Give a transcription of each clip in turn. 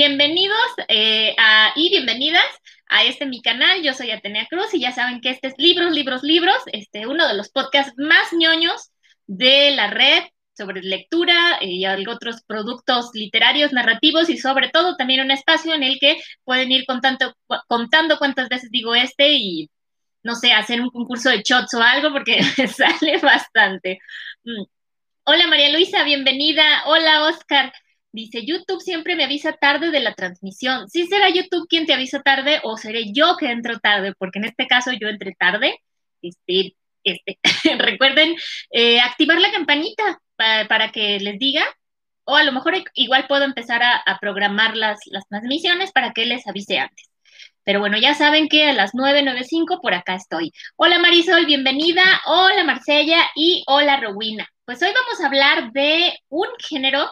Bienvenidos eh, y bienvenidas a este mi canal. Yo soy Atenea Cruz y ya saben que este es Libros, Libros, Libros, este, uno de los podcasts más ñoños de la red sobre lectura y otros productos literarios, narrativos y sobre todo también un espacio en el que pueden ir contando, contando cuántas veces digo este y no sé, hacer un concurso de shots o algo porque sale bastante. Mm. Hola María Luisa, bienvenida. Hola Oscar. Dice, YouTube siempre me avisa tarde de la transmisión. ¿Sí será YouTube quien te avisa tarde o seré yo que entro tarde? Porque en este caso yo entré tarde. Este, este. Recuerden eh, activar la campanita para, que les diga. O a lo mejor igual puedo empezar a, programar las, las transmisiones para que les avise antes. Pero bueno, ya saben que a las 9.95 por acá estoy. Hola Marisol, bienvenida. Hola Marcella y hola Rowena. Pues hoy vamos a hablar de un género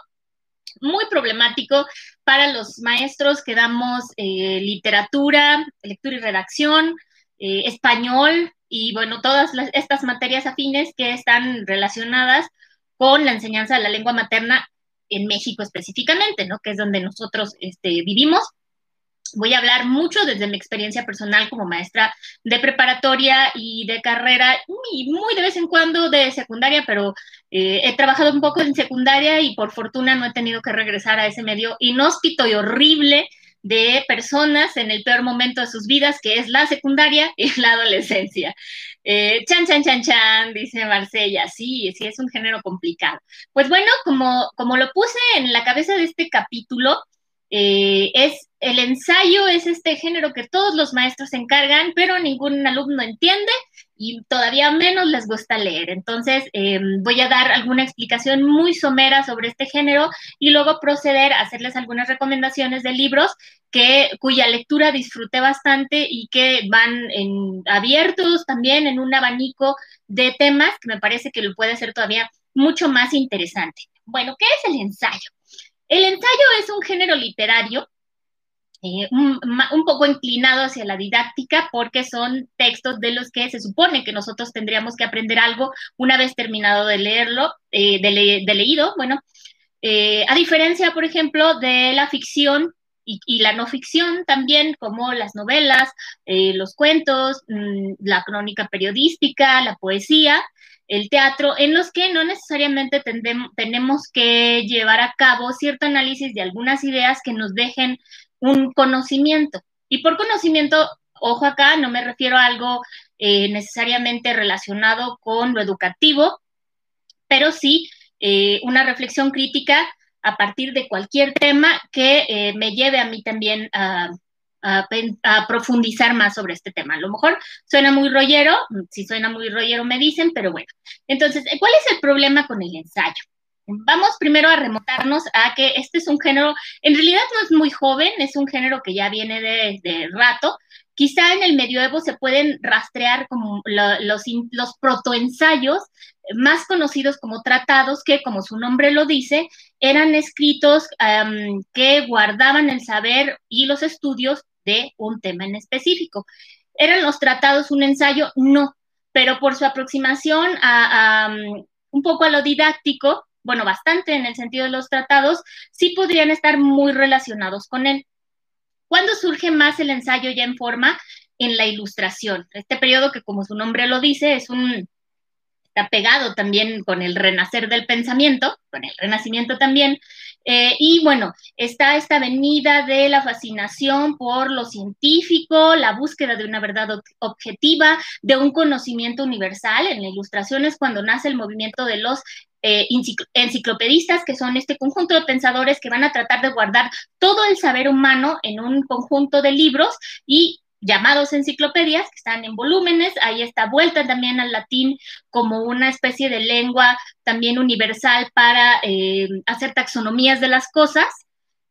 muy problemático para los maestros que damos eh, literatura, lectura y redacción, eh, español y bueno, todas estas materias afines que están relacionadas con la enseñanza de la lengua materna en México específicamente, ¿no? Que es donde nosotros este, vivimos voy a hablar mucho desde mi experiencia personal como maestra de preparatoria y de carrera, y muy de vez en cuando de secundaria, pero eh, he trabajado un poco en secundaria y por fortuna no he tenido que regresar a ese medio inhóspito y horrible de personas en el peor momento de sus vidas, que es la secundaria y la adolescencia. Eh, chan, chan, chan, chan, dice Marcella, sí, sí, es un género complicado. Pues bueno, como, como lo puse en la cabeza de este capítulo, eh, es el ensayo es este género que todos los maestros encargan, pero ningún alumno entiende y todavía menos les gusta leer. Entonces, em, voy a dar alguna explicación muy somera sobre este género y luego proceder a hacerles algunas recomendaciones de libros que, cuya lectura disfruté bastante y que van abiertos también en un abanico de temas que me parece que lo puede ser todavía mucho más interesante. Bueno, ¿qué es el ensayo? El ensayo es un género literario eh, un, poco inclinado hacia la didáctica porque son textos de los que se supone que nosotros tendríamos que aprender algo una vez terminado de leerlo, eh, de, leído, bueno, eh, a diferencia, por ejemplo, de la ficción y, la no ficción también, como las novelas, los cuentos, mm, la crónica periodística, la poesía, el teatro, en los que no necesariamente tenemos que llevar a cabo cierto análisis de algunas ideas que nos dejen un conocimiento. Y por conocimiento, ojo acá, no me refiero a algo eh, necesariamente relacionado con lo educativo, pero sí eh, una reflexión crítica a partir de cualquier tema que eh, me lleve a mí también a, a, profundizar más sobre este tema. A lo mejor suena muy rollero, si suena muy rollero me dicen, pero bueno. Entonces, ¿cuál es el problema con el ensayo? Vamos primero a remontarnos a que este es un género, en realidad no es muy joven, es un género que ya viene de, rato. Quizá en el medioevo se pueden rastrear como los, los protoensayos más conocidos como tratados, que como su nombre lo dice, eran escritos que guardaban el saber y los estudios de un tema en específico. ¿Eran los tratados un ensayo? No, pero por su aproximación a un poco a lo didáctico, bueno, bastante en el sentido de los tratados, sí podrían estar muy relacionados con él. ¿Cuándo surge más el ensayo ya en forma? En la ilustración. Este periodo que, como su nombre lo dice, es un está pegado también con el renacer del pensamiento, con el renacimiento también. Eh, y bueno, está esta venida de la fascinación por lo científico, la búsqueda de una verdad objetiva, de un conocimiento universal. En la ilustración es cuando nace el movimiento de los eh, enciclopedistas, que son este conjunto de pensadores que van a tratar de guardar todo el saber humano en un conjunto de libros y llamados enciclopedias, que están en volúmenes, ahí está vuelta también al latín como una especie de lengua también universal para eh, hacer taxonomías de las cosas.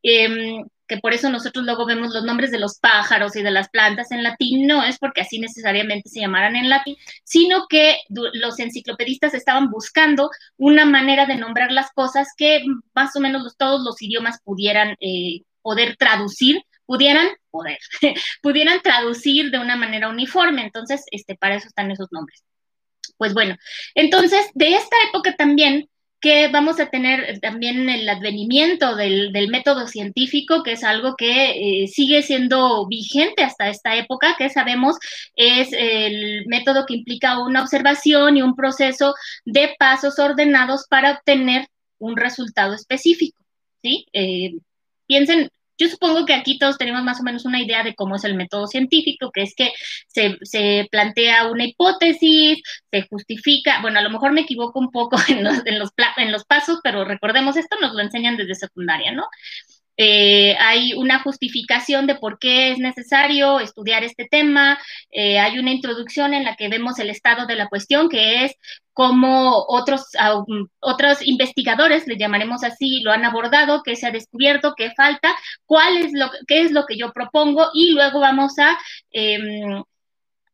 Em, que por eso nosotros luego vemos los nombres de los pájaros y de las plantas en latín, no es porque así necesariamente se llamaran en latín, sino que los enciclopedistas estaban buscando una manera de nombrar las cosas que más o menos todos los idiomas pudieran eh, poder traducir, pudieran poder, pudieran traducir de una manera uniforme. Entonces, este, para eso están esos nombres. Pues bueno, entonces, de esta época también que vamos a tener también el advenimiento del, método científico, que es algo que eh, sigue siendo vigente hasta esta época, que sabemos es el método que implica una observación y un proceso de pasos ordenados para obtener un resultado específico. ¿sí? Eh, piensen, yo supongo que aquí todos tenemos más o menos una idea de cómo es el método científico, que es que se, plantea una hipótesis, se justifica, bueno, a lo mejor me equivoco un poco en los, en los, en los pasos, pero recordemos esto, nos lo enseñan desde secundaria, ¿no? Eh, hay una justificación de por qué es necesario estudiar este tema, eh, hay una introducción en la que vemos el estado de la cuestión, que es cómo otros, otros investigadores, le llamaremos así, lo han abordado, qué se ha descubierto, qué falta, cuál es lo, qué es lo que yo propongo y luego vamos a... Em,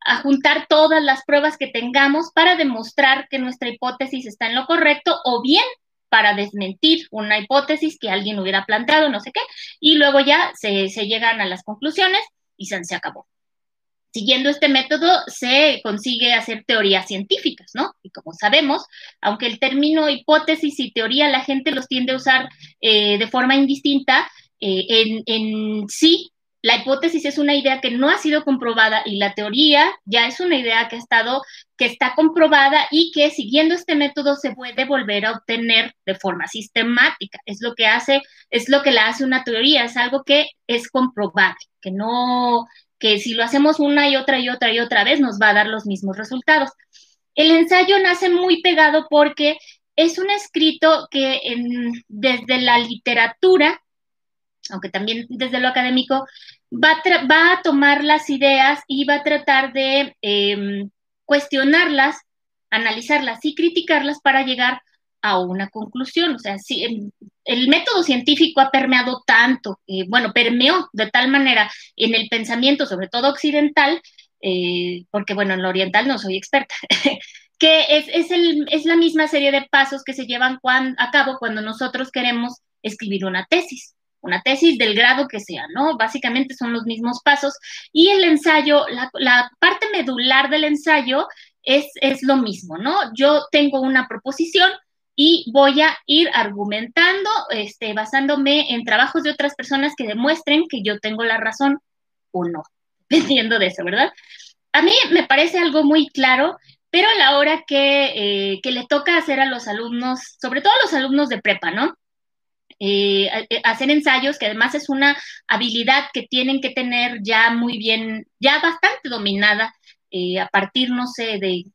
a juntar todas las pruebas que tengamos para demostrar que nuestra hipótesis está en lo correcto o bien para desmentir una hipótesis que alguien hubiera planteado, no sé qué, y luego ya se, llegan a las conclusiones y se, se acabó. Siguiendo este método se consigue hacer teorías científicas, ¿no? Y como sabemos, aunque el término hipótesis y teoría la gente los tiende a usar eh, de forma indistinta, eh, en, en sí la hipótesis es una idea que no ha sido comprobada y la teoría ya es una idea que ha estado, que está comprobada y que siguiendo este método se puede volver a obtener de forma sistemática. Es lo que hace, es lo que la hace una teoría, es algo que es comprobable, que no, que si lo hacemos una y otra y otra y otra vez nos va a dar los mismos resultados. El ensayo nace muy pegado porque es un escrito que desde la literatura aunque también desde lo académico, va a, va a tomar las ideas y va a tratar de em, cuestionarlas, analizarlas y criticarlas para llegar a una conclusión. O sea, si el, método científico ha permeado tanto, eh, bueno, permeó de tal manera en el pensamiento, sobre todo occidental, eh, porque bueno, en lo oriental no soy experta, que es, es, el, es, la misma serie de pasos que se llevan a cabo cuando nosotros queremos escribir una tesis una tesis del grado que sea, ¿no? Básicamente son los mismos pasos. Y el ensayo, la, parte medular del ensayo es, es lo mismo, ¿no? Yo tengo una proposición y voy a ir argumentando, este, basándome en trabajos de otras personas que demuestren que yo tengo la razón o no, dependiendo de eso, ¿verdad? A mí me parece algo muy claro, pero a la hora que, eh, que le toca hacer a los alumnos, sobre todo a los alumnos de prepa, ¿no? Eh, eh, hacer ensayos, que además es una habilidad que tienen que tener ya muy bien, ya bastante dominada eh, a partir, no sé, de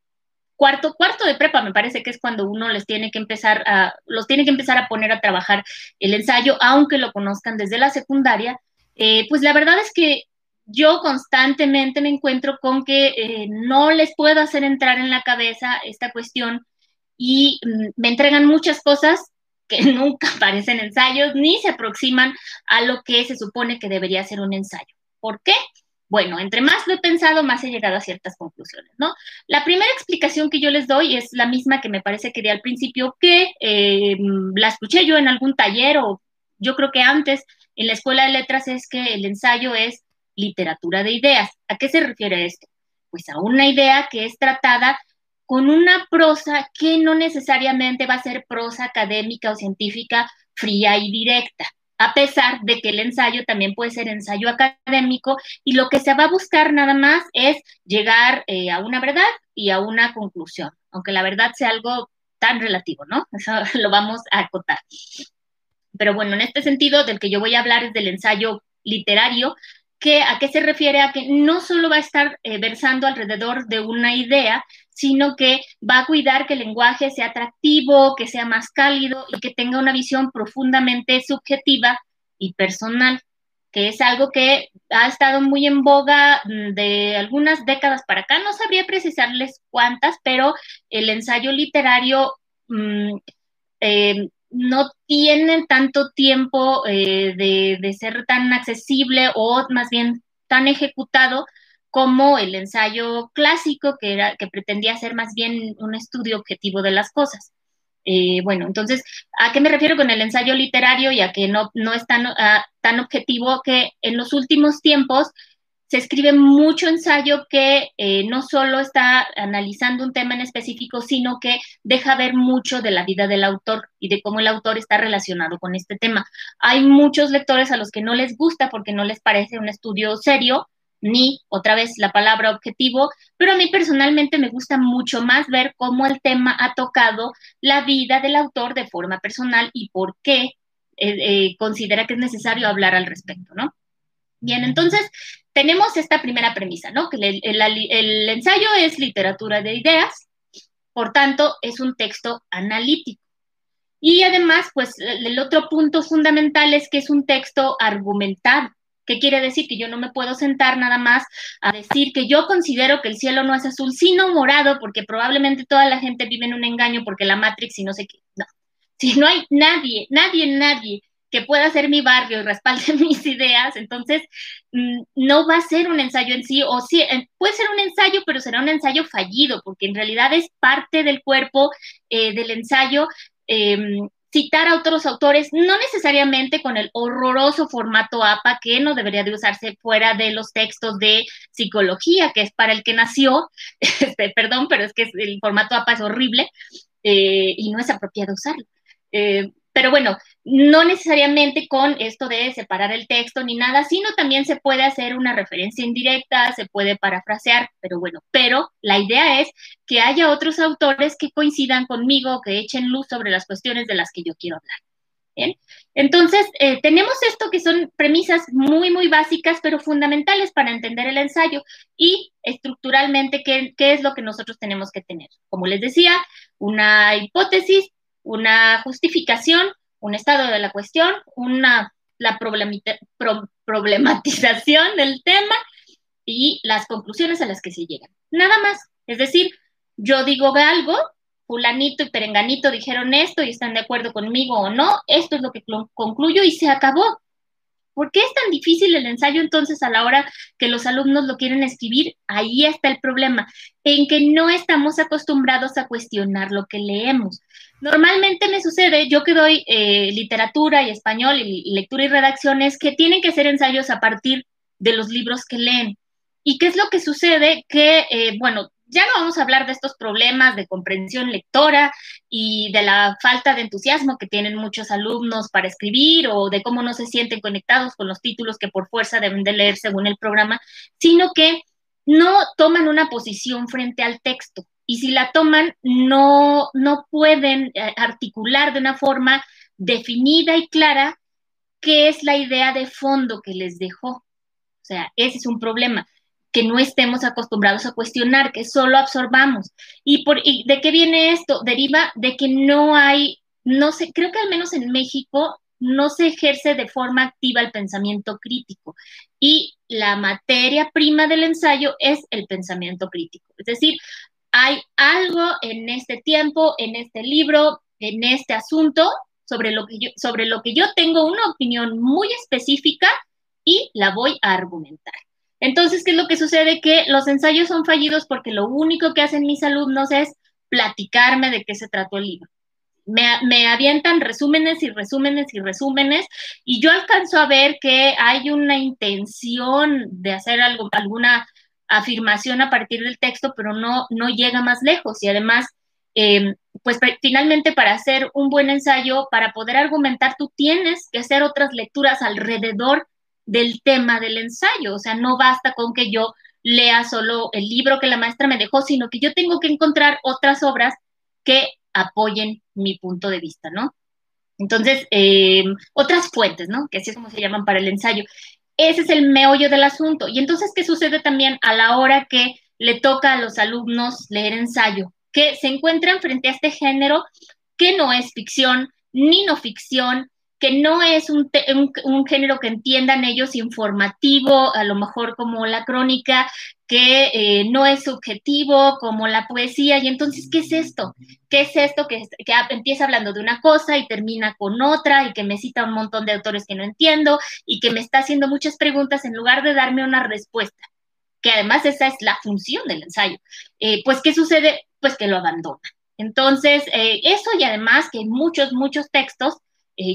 cuarto, cuarto de prepa, me parece que es cuando uno les tiene que empezar a, los tiene que empezar a poner a trabajar el ensayo, aunque lo conozcan desde la secundaria, pues la verdad es que yo constantemente me encuentro con que no les puedo hacer entrar en la cabeza esta cuestión y mm, me entregan muchas cosas que nunca parecen ensayos ni se aproximan a lo que se supone que debería ser un ensayo. ¿Por qué? Bueno, entre más lo he pensado, más he llegado a ciertas conclusiones, ¿no? La primera explicación que yo les doy es la misma que me parece que di al principio, que eh, la escuché yo en algún taller o yo creo que antes en la escuela de letras es que el ensayo es literatura de ideas. ¿A qué se refiere esto? Pues a una idea que es tratada con una prosa que no necesariamente va a ser prosa académica o científica fría y directa, a pesar de que el ensayo también puede ser ensayo académico y lo que se va a buscar nada más es llegar eh, a una verdad y a una conclusión, aunque la verdad sea algo tan relativo, ¿no? Eso lo vamos a acotar. Pero bueno, en este sentido, del que yo voy a hablar es del ensayo literario, que a qué se refiere a que no solo va a estar eh, versando alrededor de una idea, sino que va a cuidar que el lenguaje sea atractivo, que sea más cálido y que tenga una visión profundamente subjetiva y personal, que es algo que ha estado muy en boga mm, de algunas décadas para acá. No sabría precisarles cuántas, pero el ensayo literario mm, eh, no tiene tanto tiempo eh, de ser tan accesible o más bien tan ejecutado como el ensayo clásico, que, era, que pretendía ser más bien un estudio objetivo de las cosas. Eh, bueno, entonces, ¿a qué me refiero con el ensayo literario? Ya que no, no es tan, ah, tan objetivo que en los últimos tiempos se escribe mucho ensayo que eh, no solo está analizando un tema en específico, sino que deja ver mucho de la vida del autor y de cómo el autor está relacionado con este tema. Hay muchos lectores a los que no les gusta porque no les parece un estudio serio, ni otra vez la palabra objetivo, pero a mí personalmente me gusta mucho más ver cómo el tema ha tocado la vida del autor de forma personal y por qué eh, eh, considera que es necesario hablar al respecto, ¿no? Bien, entonces tenemos esta primera premisa, ¿no? Que el, ensayo es literatura de ideas, por tanto, es un texto analítico. Y además, pues el otro punto fundamental es que es un texto argumentado. ¿Qué quiere decir? Que yo no me puedo sentar nada más a decir que yo considero que el cielo no es azul, sino morado, porque probablemente toda la gente vive en un engaño porque la Matrix y no sé qué. No. Si no hay nadie, nadie, nadie que pueda ser mi barrio y respalde mis ideas, entonces mm, no va a ser un ensayo en sí, o sí, puede ser un ensayo, pero será un ensayo fallido, porque en realidad es parte del cuerpo eh, del ensayo. Em, citar a otros autores, no necesariamente con el horroroso formato APA que no debería de usarse fuera de los textos de psicología, que es para el que nació, este, perdón, pero es que el formato APA es horrible eh, y no es apropiado usarlo. Eh, pero bueno, no necesariamente con esto de separar el texto ni nada, sino también se puede hacer una referencia indirecta, se puede parafrasear, pero bueno, pero la idea es que haya otros autores que coincidan conmigo, que echen luz sobre las cuestiones de las que yo quiero hablar. Entonces, eh, tenemos esto que son premisas muy, muy básicas, pero fundamentales para entender el ensayo y estructuralmente qué, qué es lo que nosotros tenemos que tener. Como les decía, una hipótesis, una justificación, un estado de la cuestión, una, la problematización del tema y las conclusiones a las que se llegan. Nada más. Es decir, yo digo algo, fulanito y perenganito dijeron esto y están de acuerdo conmigo o no, esto es lo que concluyo y se acabó. ¿Por qué es tan difícil el ensayo entonces a la hora que los alumnos lo quieren escribir? Ahí está el problema, en que no estamos acostumbrados a cuestionar lo que leemos. Normalmente me sucede, yo que doy eh, literatura y español y lectura y redacciones, que tienen que hacer ensayos a partir de los libros que leen. ¿Y qué es lo que sucede? Que, eh, bueno, ya no vamos a hablar de estos problemas de comprensión lectora y de la falta de entusiasmo que tienen muchos alumnos para escribir o de cómo no se sienten conectados con los títulos que por fuerza deben de leer según el programa, sino que no toman una posición frente al texto. Y si la toman, no, no pueden eh, articular de una forma definida y clara qué es la idea de fondo que les dejó. O sea, ese es un problema que no estemos acostumbrados a cuestionar, que solo absorbamos. ¿Y, por, de qué viene esto? Deriva de que no hay, no sé, creo que al menos en México no se ejerce de forma activa el pensamiento crítico. Y la materia prima del ensayo es el pensamiento crítico. Es decir, hay algo en este tiempo, en este libro, en este asunto, sobre lo que yo, sobre lo que yo tengo una opinión muy específica y la voy a argumentar. Entonces, ¿qué es lo que sucede? Que los ensayos son fallidos porque lo único que hacen mis alumnos es platicarme de qué se trató el libro. Me, avientan resúmenes y resúmenes y resúmenes y yo alcanzo a ver que hay una intención de hacer algo, alguna afirmación a partir del texto, pero no, no llega más lejos y además, em, pues finalmente para hacer un buen ensayo, para poder argumentar, tú tienes que hacer otras lecturas alrededor del tema del ensayo. O sea, no basta con que yo lea solo el libro que la maestra me dejó, sino que yo tengo que encontrar otras obras que apoyen mi punto de vista, ¿no? Entonces, eh, otras fuentes, ¿no? Que así es como se llaman para el ensayo. Ese es el meollo del asunto. Y entonces, ¿qué sucede también a la hora que le toca a los alumnos leer ensayo? Que se encuentran frente a este género que no es ficción ni no ficción, que no es un, género que entiendan ellos informativo, a lo mejor como la crónica, que eh, no es subjetivo como la poesía. Y entonces, ¿qué es esto? ¿Qué es esto que, empieza hablando de una cosa y termina con otra y que me cita un montón de autores que no entiendo y que me está haciendo muchas preguntas en lugar de darme una respuesta? Que además esa es la función del ensayo. Eh, pues, ¿qué sucede? Pues que lo abandona. Entonces, eh, eso y además que muchos, muchos textos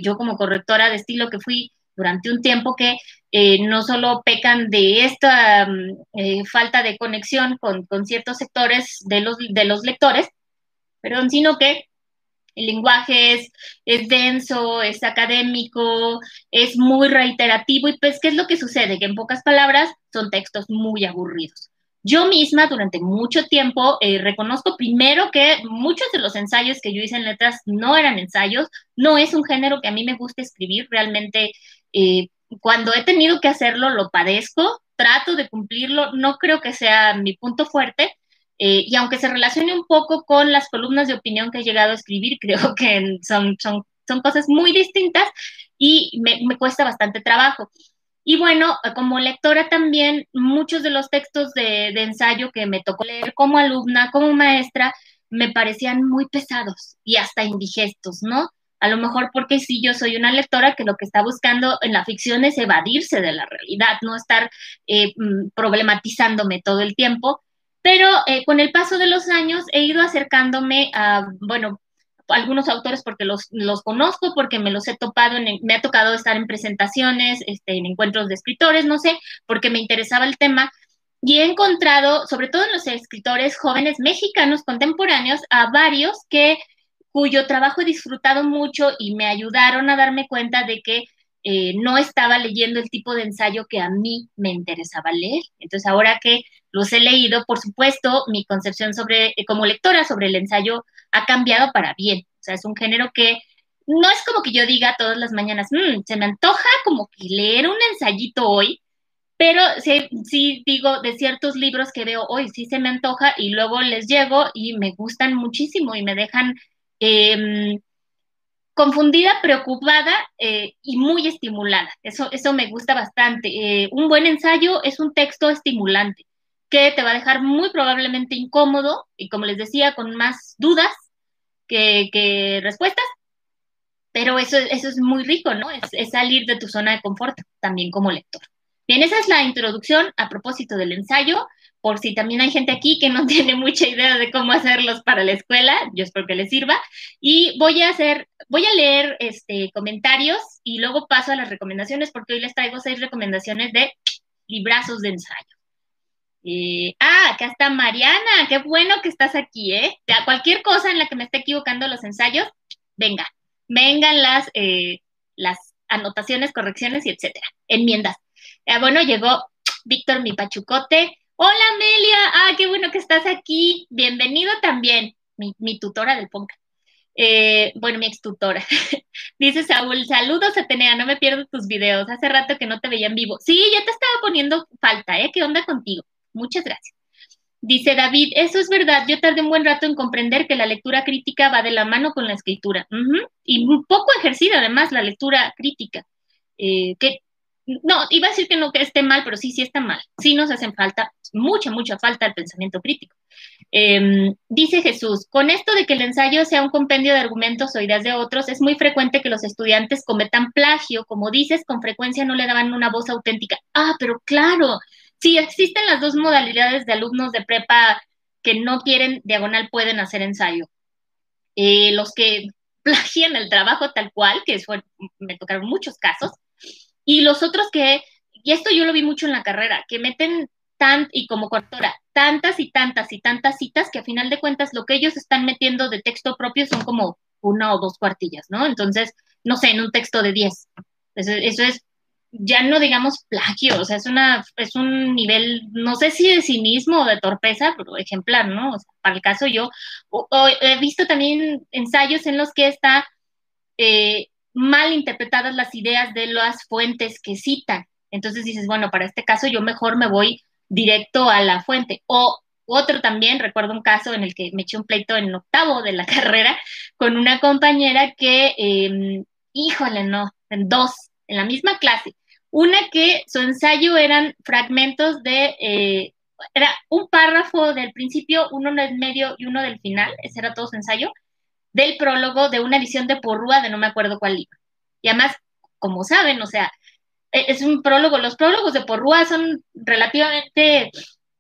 yo como correctora de estilo que fui durante un tiempo que eh, no solo pecan de esta mm, eh, falta de conexión con, ciertos sectores de los, de los lectores, perdón, sino que el lenguaje es, es denso, es académico, es muy reiterativo y pues, ¿qué es lo que sucede? Que en pocas palabras son textos muy aburridos. Yo misma durante mucho tiempo eh, reconozco primero que muchos de los ensayos que yo hice en letras no eran ensayos, no es un género que a mí me gusta escribir, realmente eh, cuando he tenido que hacerlo lo padezco, trato de cumplirlo, no creo que sea mi punto fuerte, eh, y aunque se relacione un poco con las columnas de opinión que he llegado a escribir, creo que son, cosas muy distintas y me cuesta bastante trabajo. Y bueno, como lectora también, muchos de los textos de, ensayo que me tocó leer como alumna, como maestra, me parecían muy pesados y hasta indigestos, ¿no? A lo mejor porque sí, yo soy una lectora que lo que está buscando en la ficción es evadirse de la realidad, no estar eh, mm, problematizándome todo el tiempo. Pero eh, con el paso de los años he ido acercándome a, bueno, algunos autores porque los, los conozco, porque me los he topado, me ha tocado estar en presentaciones, este, en encuentros de escritores, no sé, porque me interesaba el tema. Y he encontrado, sobre todo en los escritores jóvenes mexicanos contemporáneos, a varios que cuyo trabajo he disfrutado mucho y me ayudaron a darme cuenta de que eh, no estaba leyendo el tipo de ensayo que a mí me interesaba leer. Entonces, ahora que los he leído, por supuesto, mi concepción sobre, como lectora sobre el ensayo ha cambiado para bien. O sea, es un género que no es como que yo diga todas las mañanas, mm, se me antoja como que leer un ensayito hoy, pero sí, sí, digo de ciertos libros que veo hoy, sí se me antoja y luego les llego y me gustan muchísimo y me dejan em, confundida, preocupada eh, y muy estimulada. Eso, eso me gusta bastante. Eh, un buen ensayo es un texto estimulante que te va a dejar muy probablemente incómodo y como les decía, con más dudas que, respuestas, pero eso, eso es muy rico, ¿no? Es, salir de tu zona de confort también como lector. Bien, esa es la introducción a propósito del ensayo, por si también hay gente aquí que no tiene mucha idea de cómo hacerlos para la escuela, yo espero que les sirva, y voy a hacer, voy a leer este, comentarios y luego paso a las recomendaciones, porque hoy les traigo seis recomendaciones de librazos de ensayo. Eh, ah, acá está Mariana, qué bueno que estás aquí, ¿eh? Ya, cualquier cosa en la que me esté equivocando los ensayos, venga, vengan las, eh, las anotaciones, correcciones y etcétera, enmiendas. Ah, bueno, llegó Víctor mi pachucote. Hola Amelia, ah, qué bueno que estás aquí. Bienvenido también, mi, tutora del Ponca. Eh, bueno, mi ex tutora. Dice Saúl, saludos Atenea, no me pierdo tus videos. Hace rato que no te veía en vivo. Sí, ya te estaba poniendo falta, ¿eh? ¿Qué onda contigo? Muchas gracias. Dice David, eso es verdad, yo tardé un buen rato en comprender que la lectura crítica va de la mano con la escritura. Y un poco ejercida además la lectura crítica. Eh, que no, iba a decir que no que esté mal, pero sí, sí está mal. Sí nos hacen falta, mucha, mucha falta el pensamiento crítico. Em, dice Jesús, con esto de que el ensayo sea un compendio de argumentos o ideas de otros, es muy frecuente que los estudiantes cometan plagio. Como dices, con frecuencia no le daban una voz auténtica. Ah, pero claro, Sí, existen las dos modalidades de alumnos de prepa que no quieren diagonal pueden hacer ensayo. Eh, los que plagian el trabajo tal cual, que fue, me tocaron muchos casos, y los otros que, y esto yo lo vi mucho en la carrera, que meten tan, y como cortora, tantas y tantas y tantas citas que a final de cuentas lo que ellos están metiendo de texto propio son como una o dos cuartillas, ¿no? Entonces, no sé, en un texto de diez. eso es ya no digamos plagio, o sea, es una, es un nivel, no sé si de cinismo o de torpeza, pero ejemplar, ¿no? O sea, para el caso yo he visto también ensayos en los que está eh, mal interpretadas las ideas de las fuentes que citan. Entonces dices, bueno, para este caso yo mejor me voy directo a la fuente. O otro también, recuerdo un caso en el que me eché un pleito en octavo de la carrera con una compañera que, eh, híjole, no, en dos, en la misma clase, una que su ensayo eran fragmentos de, eh, era un párrafo del principio, uno del medio y uno del final, ese era todo su ensayo, del prólogo de una edición de Porrúa de no me acuerdo cuál libro. Y además, como saben, o sea, es un prólogo, los prólogos de Porrúa son relativamente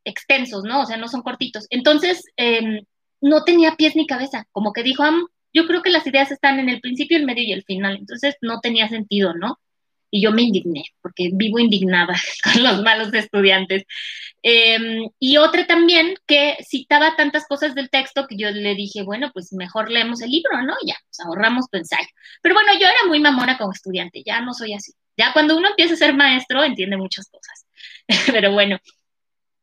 extensos, ¿no? O sea, no son cortitos. Entonces, em, no tenía pies ni cabeza, como que dijo, yo creo que las ideas están en el principio, el medio y el final, entonces no tenía sentido, ¿no? y yo me indigné, porque vivo indignada con los malos estudiantes. Em, y otra también que citaba tantas cosas del texto que yo le dije, bueno, pues mejor leemos el libro, ¿no? Ya, pues ahorramos tu ensayo. Pero bueno, yo era muy mamona como estudiante, ya no soy así. Ya cuando uno empieza a ser maestro, entiende muchas cosas. pero bueno,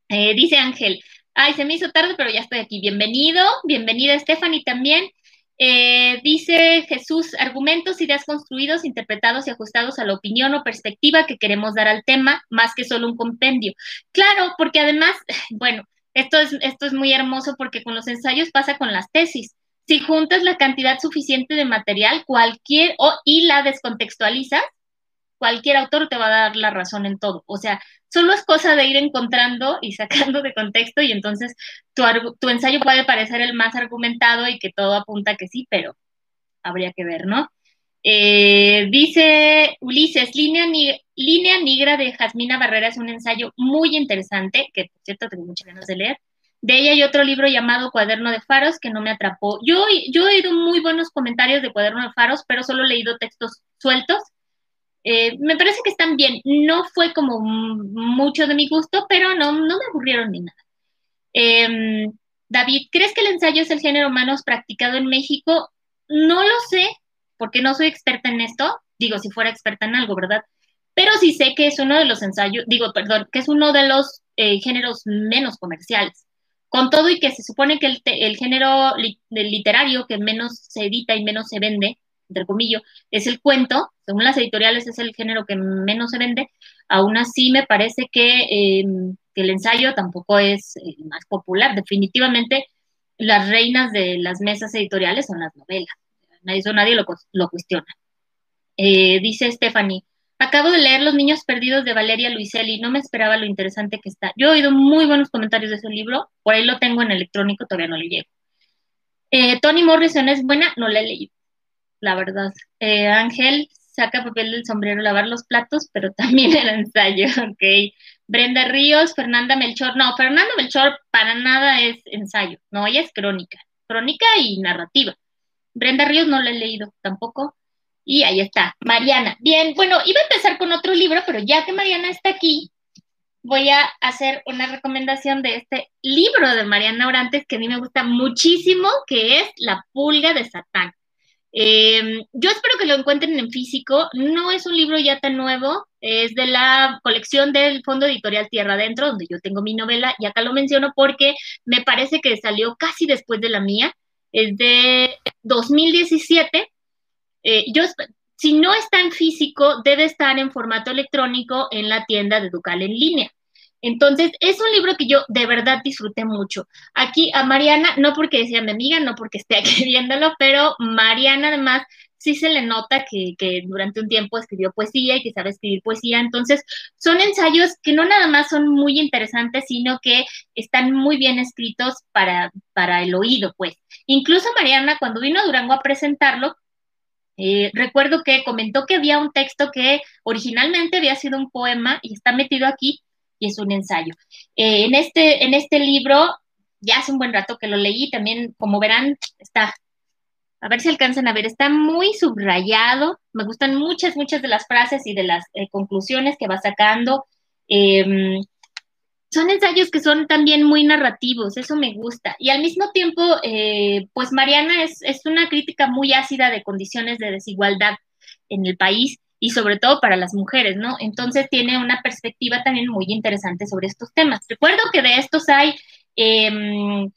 eh, dice Ángel, ay, se me hizo tarde, pero ya estoy aquí. Bienvenido, bienvenida Stephanie también. Eh, dice Jesús, argumentos, ideas construidos, interpretados y ajustados a la opinión o perspectiva que queremos dar al tema, más que solo un compendio. Claro, porque además, bueno, esto es, esto es muy hermoso porque con los ensayos pasa con las tesis. Si juntas la cantidad suficiente de material, cualquier, o, y la descontextualizas, cualquier autor te va a dar la razón en todo. O sea, solo es cosa de ir encontrando y sacando de contexto y entonces tu, ensayo puede parecer el más argumentado y que todo apunta que sí, pero habría que ver, ¿no? Eh, dice Ulises, línea, línea Negra de Jasmina Barrera es un ensayo muy interesante, que por cierto tengo muchas ganas de leer. De ella hay otro libro llamado Cuaderno de Faros que no me atrapó. Yo, yo he oído muy buenos comentarios de Cuaderno de Faros, pero solo he leído textos sueltos eh, me parece que están bien. No fue como mucho de mi gusto, pero no, no me aburrieron ni nada. Em, David, ¿crees que el ensayo es el género menos practicado en México? No lo sé, porque no soy experta en esto. Digo, si fuera experta en algo, ¿verdad? Pero sí sé que es uno de los ensayos, digo, perdón, que es uno de los eh, géneros menos comerciales. Con todo y que se supone que el, el género literario que menos se edita y menos se vende entre comillas, es el cuento, según las editoriales es el género que menos se vende, aún así me parece que, em, el ensayo tampoco es el más popular. Definitivamente las reinas de las mesas editoriales son las novelas, eso nadie lo, lo cuestiona. Eh, dice Stephanie, acabo de leer Los Niños Perdidos de Valeria Luiselli, no me esperaba lo interesante que está. Yo he oído muy buenos comentarios de ese libro, por ahí lo tengo en electrónico, todavía no le llego. Eh, Tony Morrison es buena, no la he leído la verdad. Eh, Ángel saca papel del sombrero lavar los platos, pero también el ensayo, ok. Brenda Ríos, Fernanda Melchor, no, Fernanda Melchor para nada es ensayo, no, ella es crónica, crónica y narrativa. Brenda Ríos no la he leído tampoco. Y ahí está, Mariana. Bien, bueno, iba a empezar con otro libro, pero ya que Mariana está aquí, voy a hacer una recomendación de este libro de Mariana Orantes que a mí me gusta muchísimo, que es La pulga de Satán. Em, yo espero que lo encuentren en físico. No es un libro ya tan nuevo, es de la colección del Fondo Editorial Tierra Adentro, donde yo tengo mi novela, y acá lo menciono porque me parece que salió casi después de la mía. Es de 2017. Eh, yo, si no está en físico, debe estar en formato electrónico en la tienda de Ducal en línea. Entonces, es un libro que yo de verdad disfruté mucho. Aquí a Mariana, no porque sea mi amiga, no porque esté aquí viéndolo, pero Mariana además sí se le nota que, durante un tiempo escribió poesía y que sabe escribir poesía. Entonces, son ensayos que no nada más son muy interesantes, sino que están muy bien escritos para, para el oído, pues. Incluso Mariana, cuando vino a Durango a presentarlo, eh, recuerdo que comentó que había un texto que originalmente había sido un poema y está metido aquí, y es un ensayo. Eh, en, este, en este libro, ya hace un buen rato que lo leí, también, como verán, está, a ver si alcanzan a ver, está muy subrayado, me gustan muchas, muchas de las frases y de las eh, conclusiones que va sacando. Em, son ensayos que son también muy narrativos, eso me gusta. Y al mismo tiempo, eh, pues Mariana es, es una crítica muy ácida de condiciones de desigualdad en el país y sobre todo para las mujeres, ¿no? Entonces tiene una perspectiva también muy interesante sobre estos temas. Recuerdo que de estos hay, em,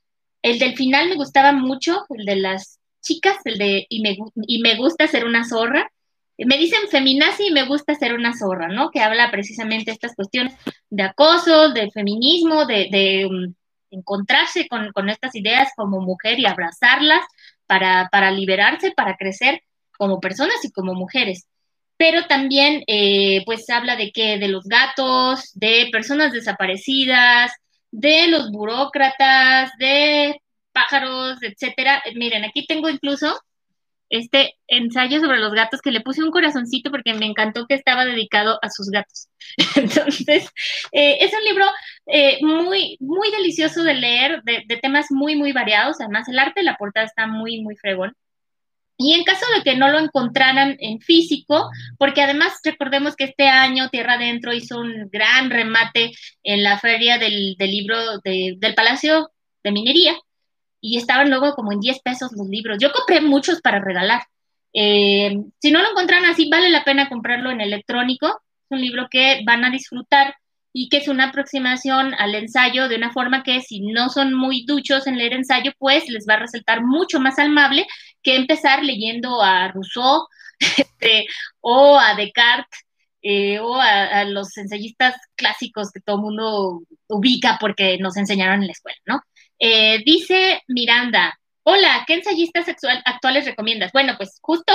el del final me gustaba mucho, el de las chicas, el de y me, y me gusta ser una zorra. Me dicen feminazi y me gusta ser una zorra, ¿no? Que habla precisamente de estas cuestiones de acoso, de feminismo, de, de um, encontrarse con, con, estas ideas como mujer y abrazarlas para, para liberarse, para crecer como personas y como mujeres pero también eh, pues habla de que de los gatos, de personas desaparecidas, de los burócratas, de pájaros, etcétera. Miren, aquí tengo incluso este ensayo sobre los gatos que le puse un corazoncito porque me encantó que estaba dedicado a sus gatos. Entonces, eh, es un libro eh, muy, muy delicioso de leer, de, de, temas muy, muy variados. Además, el arte de la portada está muy, muy fregón. Y en caso de que no lo encontraran en físico, porque además recordemos que este año Tierra Adentro hizo un gran remate en la feria del, libro del Palacio de Minería y estaban luego como en 10 pesos los libros. Yo compré muchos para regalar. Eh, si no lo encuentran así, vale la pena comprarlo en electrónico. Es un libro que van a disfrutar y que es una aproximación al ensayo de una forma que si no son muy duchos en leer ensayo, pues les va a resultar mucho más amable que empezar leyendo a Rousseau este, o a Descartes eh, o a, los ensayistas clásicos que todo el mundo ubica porque nos enseñaron en la escuela, ¿no? Eh, dice Miranda, hola, ¿qué ensayistas actuales recomiendas? Bueno, pues justo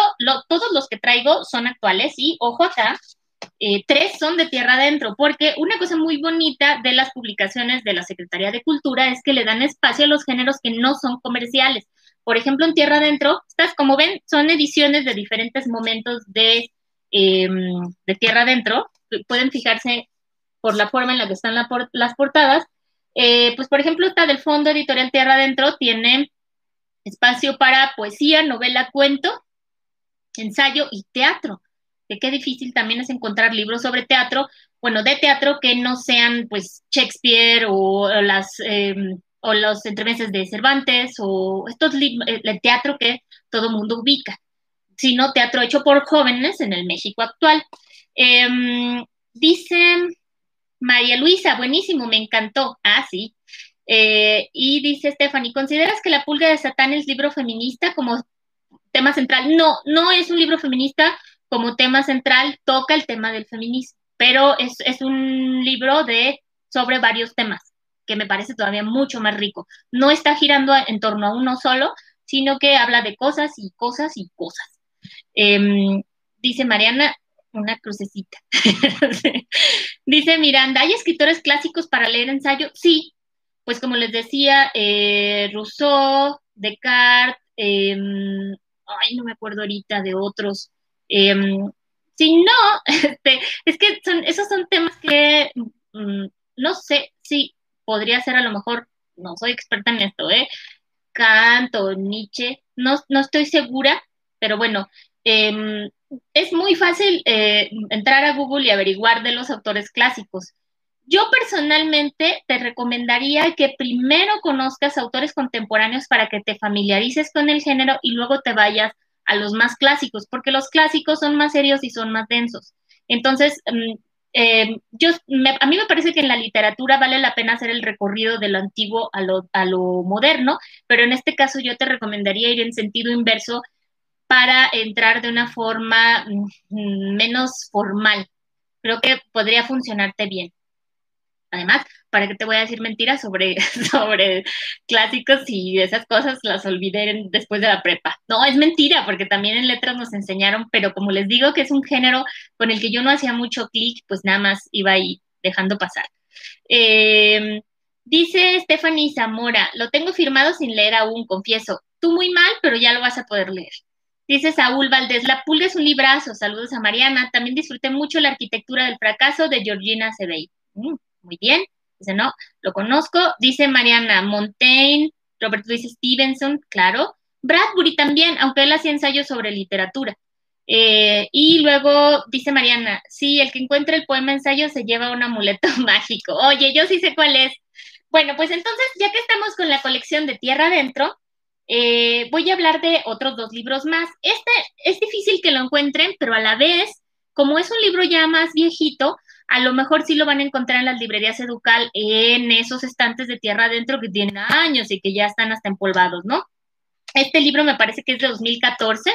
todos los que traigo son actuales y ojo acá, eh, tres son de tierra adentro, porque una cosa muy bonita de las publicaciones de la Secretaría de Cultura es que le dan espacio a los géneros que no son comerciales. Por ejemplo, en tierra adentro, estas, como ven, son ediciones de diferentes momentos de, em, de tierra adentro. Pueden fijarse por la forma en la que están las portadas. Eh, pues, por ejemplo, esta del Fondo Editorial Tierra Adentro tiene espacio para poesía, novela, cuento, ensayo y teatro que qué difícil también es encontrar libros sobre teatro, bueno, de teatro que no sean pues Shakespeare o, las em, o los entremeses de Cervantes o estos el teatro que todo mundo ubica, sino teatro hecho por jóvenes en el México actual. Em, dice María Luisa, buenísimo, me encantó. Ah, sí. Eh, y dice Stephanie, ¿consideras que La pulga de Satán es libro feminista como tema central? No, no es un libro feminista como tema central toca el tema del feminismo, pero es, un libro de sobre varios temas que me parece todavía mucho más rico. No está girando en torno a uno solo, sino que habla de cosas y cosas y cosas. Em, dice Mariana, una crucecita. dice Miranda, ¿hay escritores clásicos para leer ensayo? Sí, pues como les decía, eh, Rousseau, Descartes, em, ay, no me acuerdo ahorita de otros, Em, si no, este, es que son, esos son temas que mm, no sé si podría ser a lo mejor, no soy experta en esto, ¿eh? Kant o Nietzsche, no, no estoy segura, pero bueno, em, es muy fácil eh, entrar a Google y averiguar de los autores clásicos. Yo personalmente te recomendaría que primero conozcas autores contemporáneos para que te familiarices con el género y luego te vayas a los más clásicos, porque los clásicos son más serios y son más densos. Entonces, mm, eh, yo, a mí me parece que en la literatura vale la pena hacer el recorrido de lo antiguo a lo, a lo moderno, pero en este caso yo te recomendaría ir en sentido inverso para entrar de una forma mm, menos formal. Creo que podría funcionarte bien. Además, ¿para qué te voy a decir mentiras sobre, sobre clásicos y esas cosas las olvidé después de la prepa? No, es mentira, porque también en letras nos enseñaron, pero como les digo que es un género con el que yo no hacía mucho clic, pues nada más iba ahí dejando pasar. Em, dice Stephanie Zamora, lo tengo firmado sin leer aún, confieso. Tú muy mal, pero ya lo vas a poder leer. Dice Saúl Valdés, La Pulga es un librazo. Saludos a Mariana. También disfruté mucho la arquitectura del fracaso de Georgina Sebey. Mm muy bien. Dice, no, lo conozco. Dice Mariana Montaigne, Roberto dice Stevenson, claro. Bradbury también, aunque él hacía ensayos sobre literatura. Eh, y luego dice Mariana, sí, el que encuentra el poema ensayo se lleva un amuleto mágico. Oye, yo sí sé cuál es. Bueno, pues entonces, ya que estamos con la colección de Tierra Adentro, eh, voy a hablar de otros dos libros más. Este es difícil que lo encuentren, pero a la vez, como es un libro ya más viejito, a lo mejor sí lo van a encontrar en las librerías Educal, en esos estantes de tierra adentro que tienen años y que ya están hasta empolvados, ¿no? Este libro me parece que es de 2014.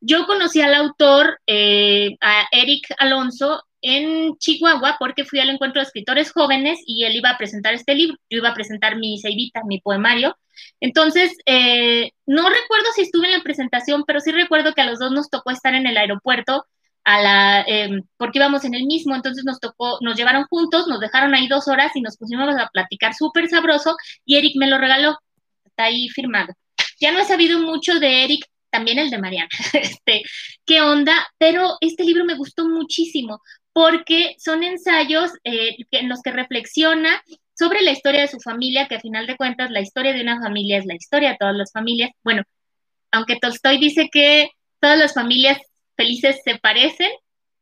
Yo conocí al autor, eh, a Eric Alonso, en Chihuahua porque fui al encuentro de escritores jóvenes y él iba a presentar este libro. Yo iba a presentar mi Ceibita, mi poemario. Entonces, eh, no recuerdo si estuve en la presentación, pero sí recuerdo que a los dos nos tocó estar en el aeropuerto a la, em, porque íbamos en el mismo, entonces nos tocó, nos llevaron juntos, nos dejaron ahí dos horas y nos pusimos a platicar súper sabroso y Eric me lo regaló, está ahí firmado. Ya no he sabido mucho de Eric, también el de Mariana, este, qué onda, pero este libro me gustó muchísimo porque son ensayos eh, en los que reflexiona sobre la historia de su familia, que a final de cuentas la historia de una familia es la historia de todas las familias. Bueno, aunque Tolstoy dice que todas las familias felices se parecen,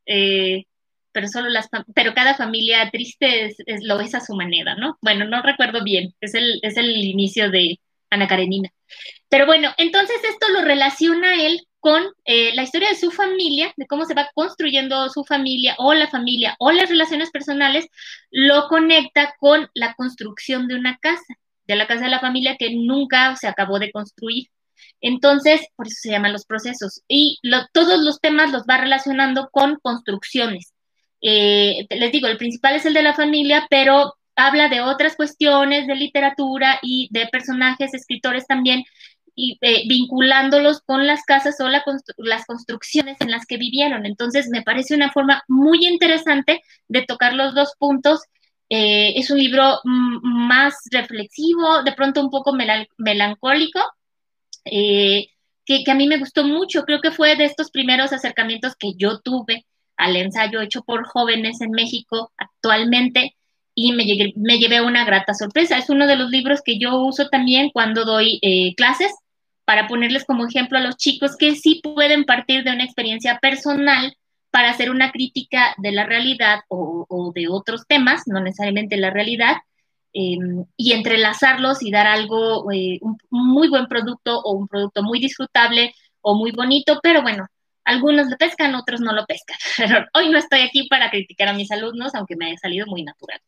eh, pero solo las pero cada familia triste es, lo es a su manera, ¿no? Bueno, no recuerdo bien, es el, es el inicio de Ana Karenina. Pero bueno, entonces esto lo relaciona él con eh, la historia de su familia, de cómo se va construyendo su familia o la familia o las relaciones personales, lo conecta con la construcción de una casa, de la casa de la familia que nunca se acabó de construir. Entonces, por eso se llaman los procesos. Y todos los temas los va relacionando con construcciones. Eh, les digo, el principal es el de la familia, pero habla de otras cuestiones de literatura y de personajes, escritores también, y eh, vinculándolos con las casas o las construcciones en las que vivieron. Entonces, me parece una forma muy interesante de tocar los dos puntos. Eh, es un libro mm, más reflexivo, de pronto un poco melancólico, que, que a mí me gustó mucho. Creo que fue de estos primeros acercamientos que yo tuve al ensayo hecho por jóvenes en México actualmente y me, me llevé una grata sorpresa. Es uno de los libros que yo uso también cuando doy eh, clases para ponerles como ejemplo a los chicos que sí pueden partir de una experiencia personal para hacer una crítica de la realidad o, de otros temas, no necesariamente la realidad, em, y entrelazarlos y dar algo, eh, un muy buen producto o un producto muy disfrutable o muy bonito, pero bueno, algunos lo pescan, otros no lo pescan. Pero hoy no estoy aquí para criticar a mis alumnos, aunque me haya salido muy natural.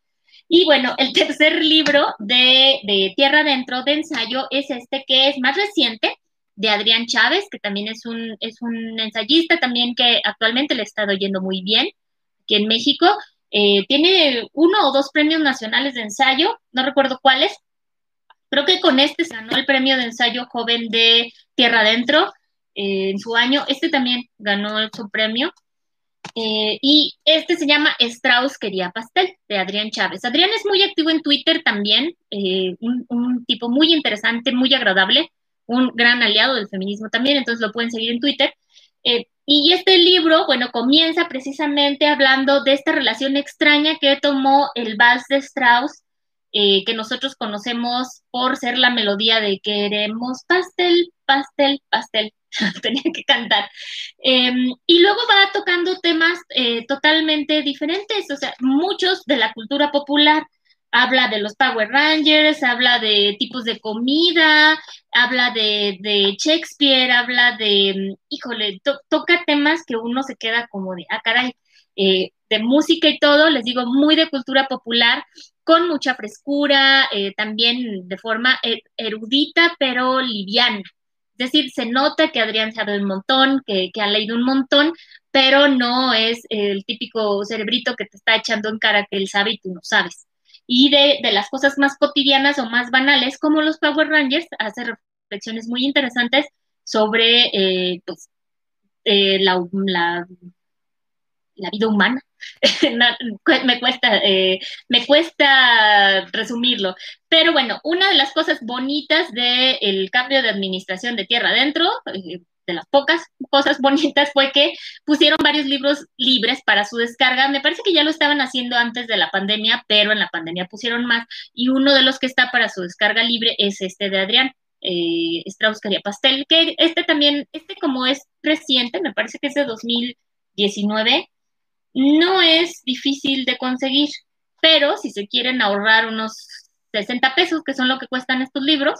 Y bueno, el tercer libro de, Tierra Adentro de ensayo es este que es más reciente, de Adrián Chávez, que también es un, es un ensayista también que actualmente le estado yendo muy bien aquí en México. Eh, tiene uno o dos premios nacionales de ensayo, no recuerdo cuáles. Creo que con este se ganó el premio de ensayo joven de Tierra Adentro en su año. Este también ganó su premio. Eh, y este se llama Strauss quería pastel, de Adrián Chávez. Adrián es muy activo en Twitter también, eh, un, tipo muy interesante, muy agradable, un gran aliado del feminismo también, entonces lo pueden seguir en Twitter. Eh, y este libro, bueno, comienza precisamente hablando de esta relación extraña que tomó el vals de Strauss, que nosotros conocemos por ser la melodía de queremos pastel, pastel, pastel. tenía que cantar. Em, y luego va tocando temas eh, totalmente diferentes, o sea, muchos de la cultura popular. Habla de los Power Rangers, habla de tipos de comida, habla de, Shakespeare, habla de, híjole, toca temas que uno se queda como de, ah, caray, eh, de música y todo, les digo, muy de cultura popular, con mucha frescura, eh, también de forma erudita, pero liviana. Es decir, se nota que Adrián sabe un montón, que, ha leído un montón, pero no es el típico cerebrito que te está echando en cara que él sabe y tú no sabes. Y de, las cosas más cotidianas o más banales, como los Power Rangers, hace reflexiones muy interesantes sobre eh, pues, eh, la, la vida humana. me cuesta, eh, me cuesta resumirlo. Pero bueno, una de las cosas bonitas del cambio de administración de Tierra Adentro, de las pocas cosas bonitas, fue que pusieron varios libros libres para su descarga. Me parece que ya lo estaban haciendo antes de la pandemia, pero en la pandemia pusieron más. Y uno de los que está para su descarga libre es este de Adrián. Eh, Strauss quería pastel, que este también, este como es reciente, me parece que es de 2019, no es difícil de conseguir, pero si se quieren ahorrar unos 60 pesos, que son lo que cuestan estos libros,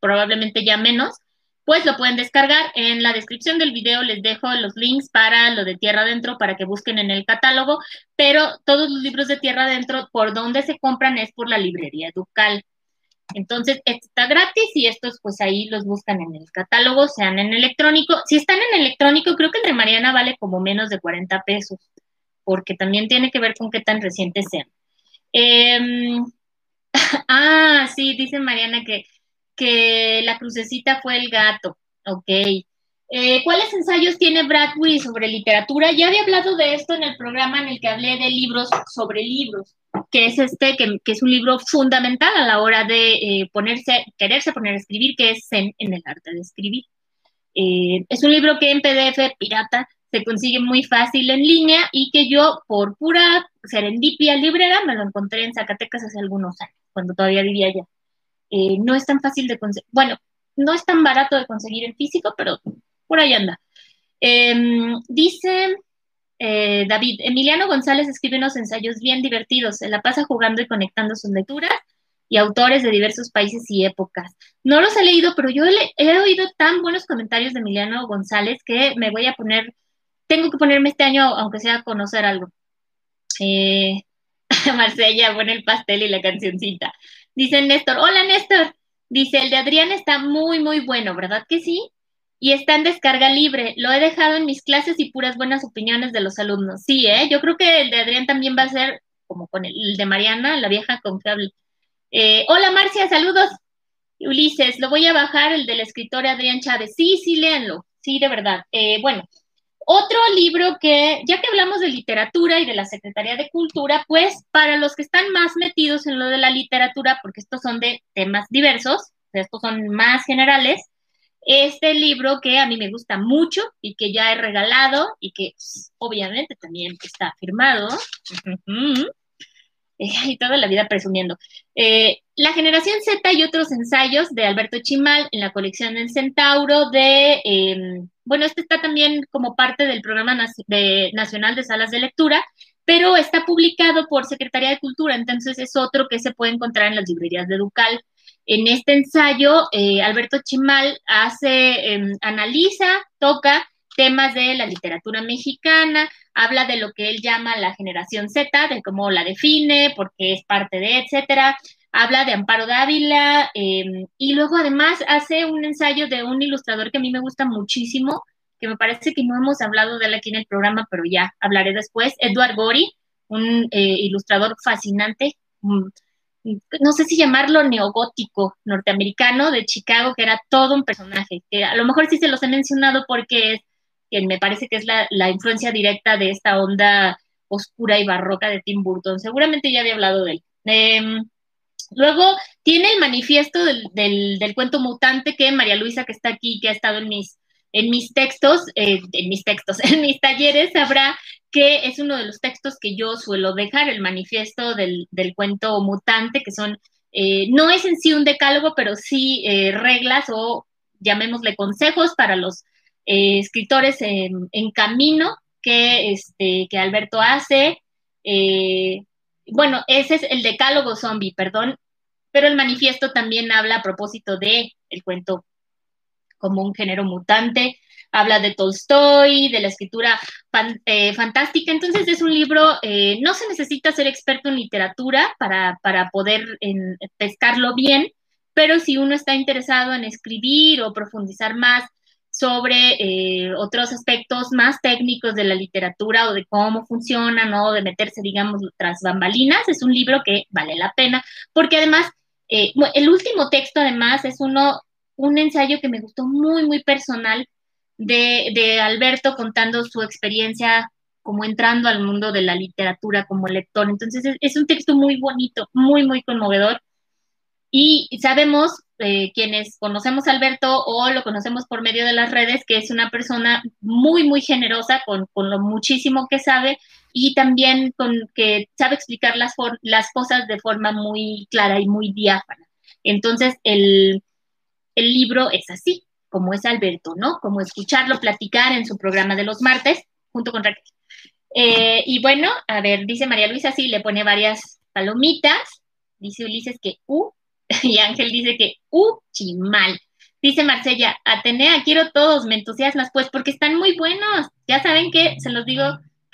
probablemente ya menos, pues lo pueden descargar. En la descripción del video les dejo los links para lo de Tierra Adentro para que busquen en el catálogo, pero todos los libros de Tierra Adentro, por donde se compran es por la librería Ducal. Entonces, está gratis y estos pues ahí los buscan en el catálogo, sean en electrónico. Si están en electrónico, creo que el de Mariana vale como menos de 40 pesos, porque también tiene que ver con qué tan recientes sean. Em, ah, sí, dice Mariana que, que la crucecita fue el gato. Ok. Eh, ¿Cuáles ensayos tiene Bradbury sobre literatura? Ya había hablado de esto en el programa en el que hablé de libros sobre libros que es este, que, es un libro fundamental a la hora de eh, ponerse, quererse poner a escribir, que es en, el arte de escribir. Eh, es un libro que en PDF pirata se consigue muy fácil en línea y que yo, por pura serendipia librera, me lo encontré en Zacatecas hace algunos años, cuando todavía vivía allá. Eh, no es tan fácil de conseguir. Bueno, no es tan barato de conseguir en físico, pero por ahí anda. Em, dice eh, David, Emiliano González escribe unos ensayos bien divertidos, se la pasa jugando y conectando sus lecturas y autores de diversos países y épocas. No los he leído, pero yo he, oído tan buenos comentarios de Emiliano González que me voy a poner, tengo que ponerme este año, aunque sea a conocer algo. Eh, Marcella pone el pastel y la cancioncita. Dice Néstor, hola Néstor. Dice, el de Adrián está muy, muy bueno, ¿verdad que sí? Y está en descarga libre. Lo he dejado en mis clases y puras buenas opiniones de los alumnos. Sí, ¿eh? Yo creo que el de Adrián también va a ser como con el de Mariana, la vieja confiable. Eh, hola Marcia, saludos. Ulises, lo voy a bajar, el del escritor Adrián Chávez. Sí, sí, léanlo. Sí, de verdad. Eh, bueno, otro libro que, ya que hablamos de literatura y de la Secretaría de Cultura, pues para los que están más metidos en lo de la literatura, porque estos son de temas diversos, estos son más generales, este libro que a mí me gusta mucho y que ya he regalado y que pues, obviamente también está firmado, y toda la vida presumiendo. Eh, la generación Z y otros ensayos de Alberto Chimal en la colección El Centauro de, em, bueno, este está también como parte del programa nacional de salas de lectura, pero está publicado por Secretaría de Cultura, entonces es otro que se puede encontrar en las librerías de Ducal. En este ensayo, eh, Alberto Chimal hace, em, analiza, toca temas de la literatura mexicana, habla de lo que él llama la generación Z, de cómo la define, porque es parte de, etcétera. Habla de Amparo Dávila em, y luego además hace un ensayo de un ilustrador que a mí me gusta muchísimo, que me parece que no hemos hablado de él aquí en el programa, pero ya hablaré después. Edward Gori, un eh, ilustrador fascinante, no sé si llamarlo neogótico norteamericano de Chicago, que era todo un personaje, que a lo mejor sí se los he mencionado porque es que me parece que es la, influencia directa de esta onda oscura y barroca de Tim Burton. Seguramente ya había hablado de él. Em, luego tiene el manifiesto del, del, cuento mutante que María Luisa, que está aquí, que ha estado en mis, en mis textos, eh, en mis textos, en mis talleres, sabrá que es uno de los textos que yo suelo dejar, el manifiesto del, del cuento mutante, que son, eh, no es en sí un decálogo, pero sí eh, reglas o llamémosle consejos para los escritores en, camino que, este, que Alberto hace. Bueno, ese es el decálogo zombie, perdón, pero el manifiesto también habla a propósito de el cuento como un género mutante, habla de Tolstoy, de la escritura eh, fantástica, entonces es un libro, no se necesita ser experto en literatura para, para poder pescarlo bien, pero si uno está interesado en escribir o profundizar más sobre eh, otros aspectos más técnicos de la literatura o de cómo funciona, ¿no? De meterse, digamos, tras bambalinas. Es un libro que vale la pena, porque además, eh, el último texto además es uno, un ensayo que me gustó muy, muy personal de, de Alberto contando su experiencia como entrando al mundo de la literatura como lector. Entonces es, es un texto muy bonito, muy, muy conmovedor. Y sabemos eh, quienes conocemos a Alberto o lo conocemos por medio de las redes, que es una persona muy, muy generosa con, lo muchísimo que sabe y también con que sabe explicar las, las cosas de forma muy clara y muy diáfana. Entonces, el, libro es así, como es Alberto, ¿no? Como escucharlo platicar en su programa de los martes, junto con Raquel. Eh, y bueno, a ver, dice María Luisa, sí, le pone varias palomitas. Dice Ulises que U, Y Ángel dice que, ¡uh, chimal! Dice Marcella, Atenea, quiero todos, me entusiasmas, pues porque están muy buenos. Ya saben que, se los digo,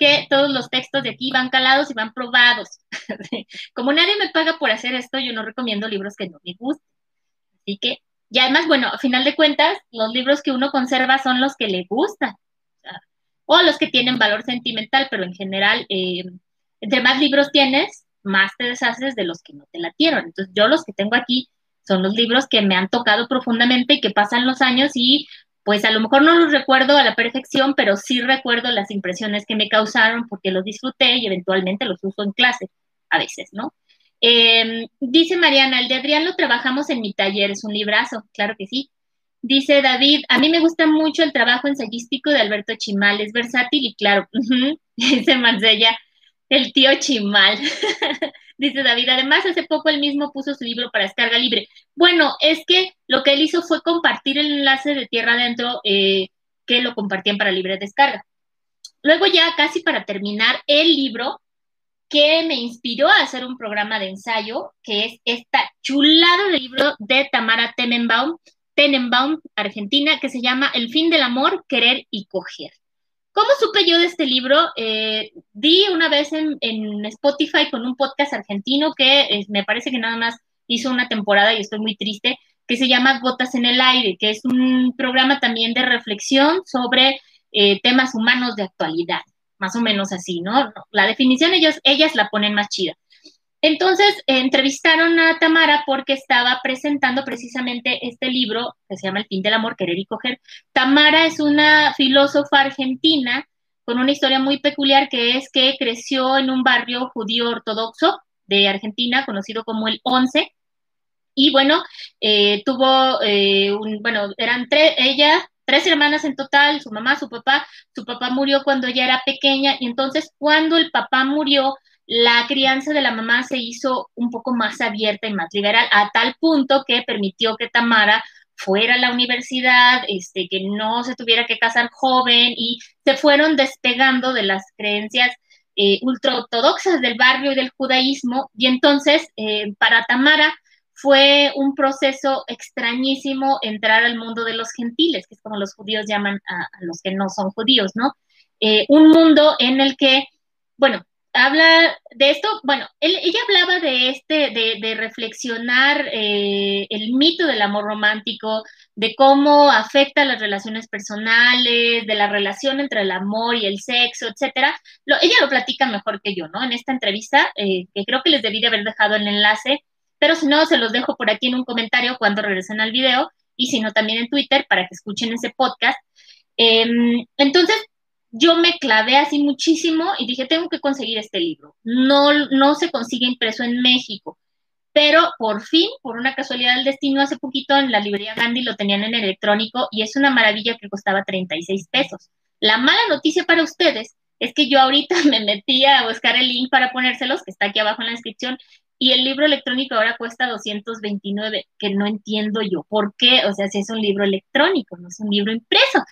que todos los textos de aquí van calados y van probados. Como nadie me paga por hacer esto, yo no recomiendo libros que no me gusten. Así que, y además, bueno, a final de cuentas, los libros que uno conserva son los que le gustan. O los que tienen valor sentimental, pero en general, eh, entre más libros tienes, más te deshaces de los que no te latieron. Entonces, yo los que tengo aquí son los libros que me han tocado profundamente y que pasan los años y pues a lo mejor no los recuerdo a la perfección, pero sí recuerdo las impresiones que me causaron porque los disfruté y eventualmente los uso en clase, a veces, ¿no? Em, dice Mariana, el de Adrián lo trabajamos en mi taller, es un librazo, claro que sí. Dice David, a mí me gusta mucho el trabajo ensayístico de Alberto Chimal, es versátil y claro. dice Marcella, El tío Chimal. Dice David, además hace poco él mismo puso su libro para descarga libre. Bueno, es que lo que él hizo fue compartir el enlace de Tierra Adentro eh, que lo compartían para libre descarga. Luego ya casi para terminar el libro que me inspiró a hacer un programa de ensayo, que es esta chulada de libro de Tamara Tenenbaum, Tenenbaum, Argentina, que se llama El fin del amor, querer y coger. ¿Cómo supe yo de este libro? Eh, di una vez en, Spotify con un podcast argentino que eh, me parece que nada más hizo una temporada y estoy muy triste, que se llama Gotas en el Aire, que es un programa también de reflexión sobre eh, temas humanos de actualidad, más o menos así, ¿no? La definición ellos, ellas la ponen más chida. Entonces, entrevistaron a Tamara porque estaba presentando precisamente este libro que se llama El fin del amor, querer y coger. Tamara es una filósofa argentina con una historia muy peculiar que es que creció en un barrio judío ortodoxo de Argentina, conocido como el Once. Y bueno, eh, tuvo, eh, bueno, eran tres, ella, tres hermanas en total, su mamá, su papá. Su papá murió cuando ella era pequeña y entonces cuando el papá murió, la crianza de la mamá se hizo un poco más abierta y más liberal, a tal punto que permitió que Tamara fuera a la universidad, este, que no se tuviera que casar joven y se fueron despegando de las creencias eh, ultraortodoxas del barrio y del judaísmo. Y entonces, eh, para Tamara fue un proceso extrañísimo entrar al mundo de los gentiles, que es como los judíos llaman a, los que no son judíos, ¿no? Eh, un mundo en el que, bueno, habla de esto, bueno, ella hablaba de este, de, reflexionar eh, el mito del amor romántico, de cómo afecta las relaciones personales, de la relación entre el amor y el sexo, etcétera. ella lo platica mejor que yo, ¿no? En esta entrevista, eh, que creo que les debí de haber dejado el enlace, pero si no, se los dejo por aquí en un comentario cuando regresen al video, y si no, también en Twitter para que escuchen ese podcast. Em, entonces, yo me clavé así muchísimo y dije, tengo que conseguir este libro. No, no se consigue impreso en México, pero por fin, por una casualidad del destino, hace poquito en la librería Gandhi lo tenían en electrónico y es una maravilla que costaba 36 pesos. La mala noticia para ustedes es que yo ahorita me metí a buscar el link para ponérselos, que está aquí abajo en la descripción, y el libro electrónico ahora cuesta 229, que no entiendo yo por qué, o sea, si es un libro electrónico, no es un libro impreso.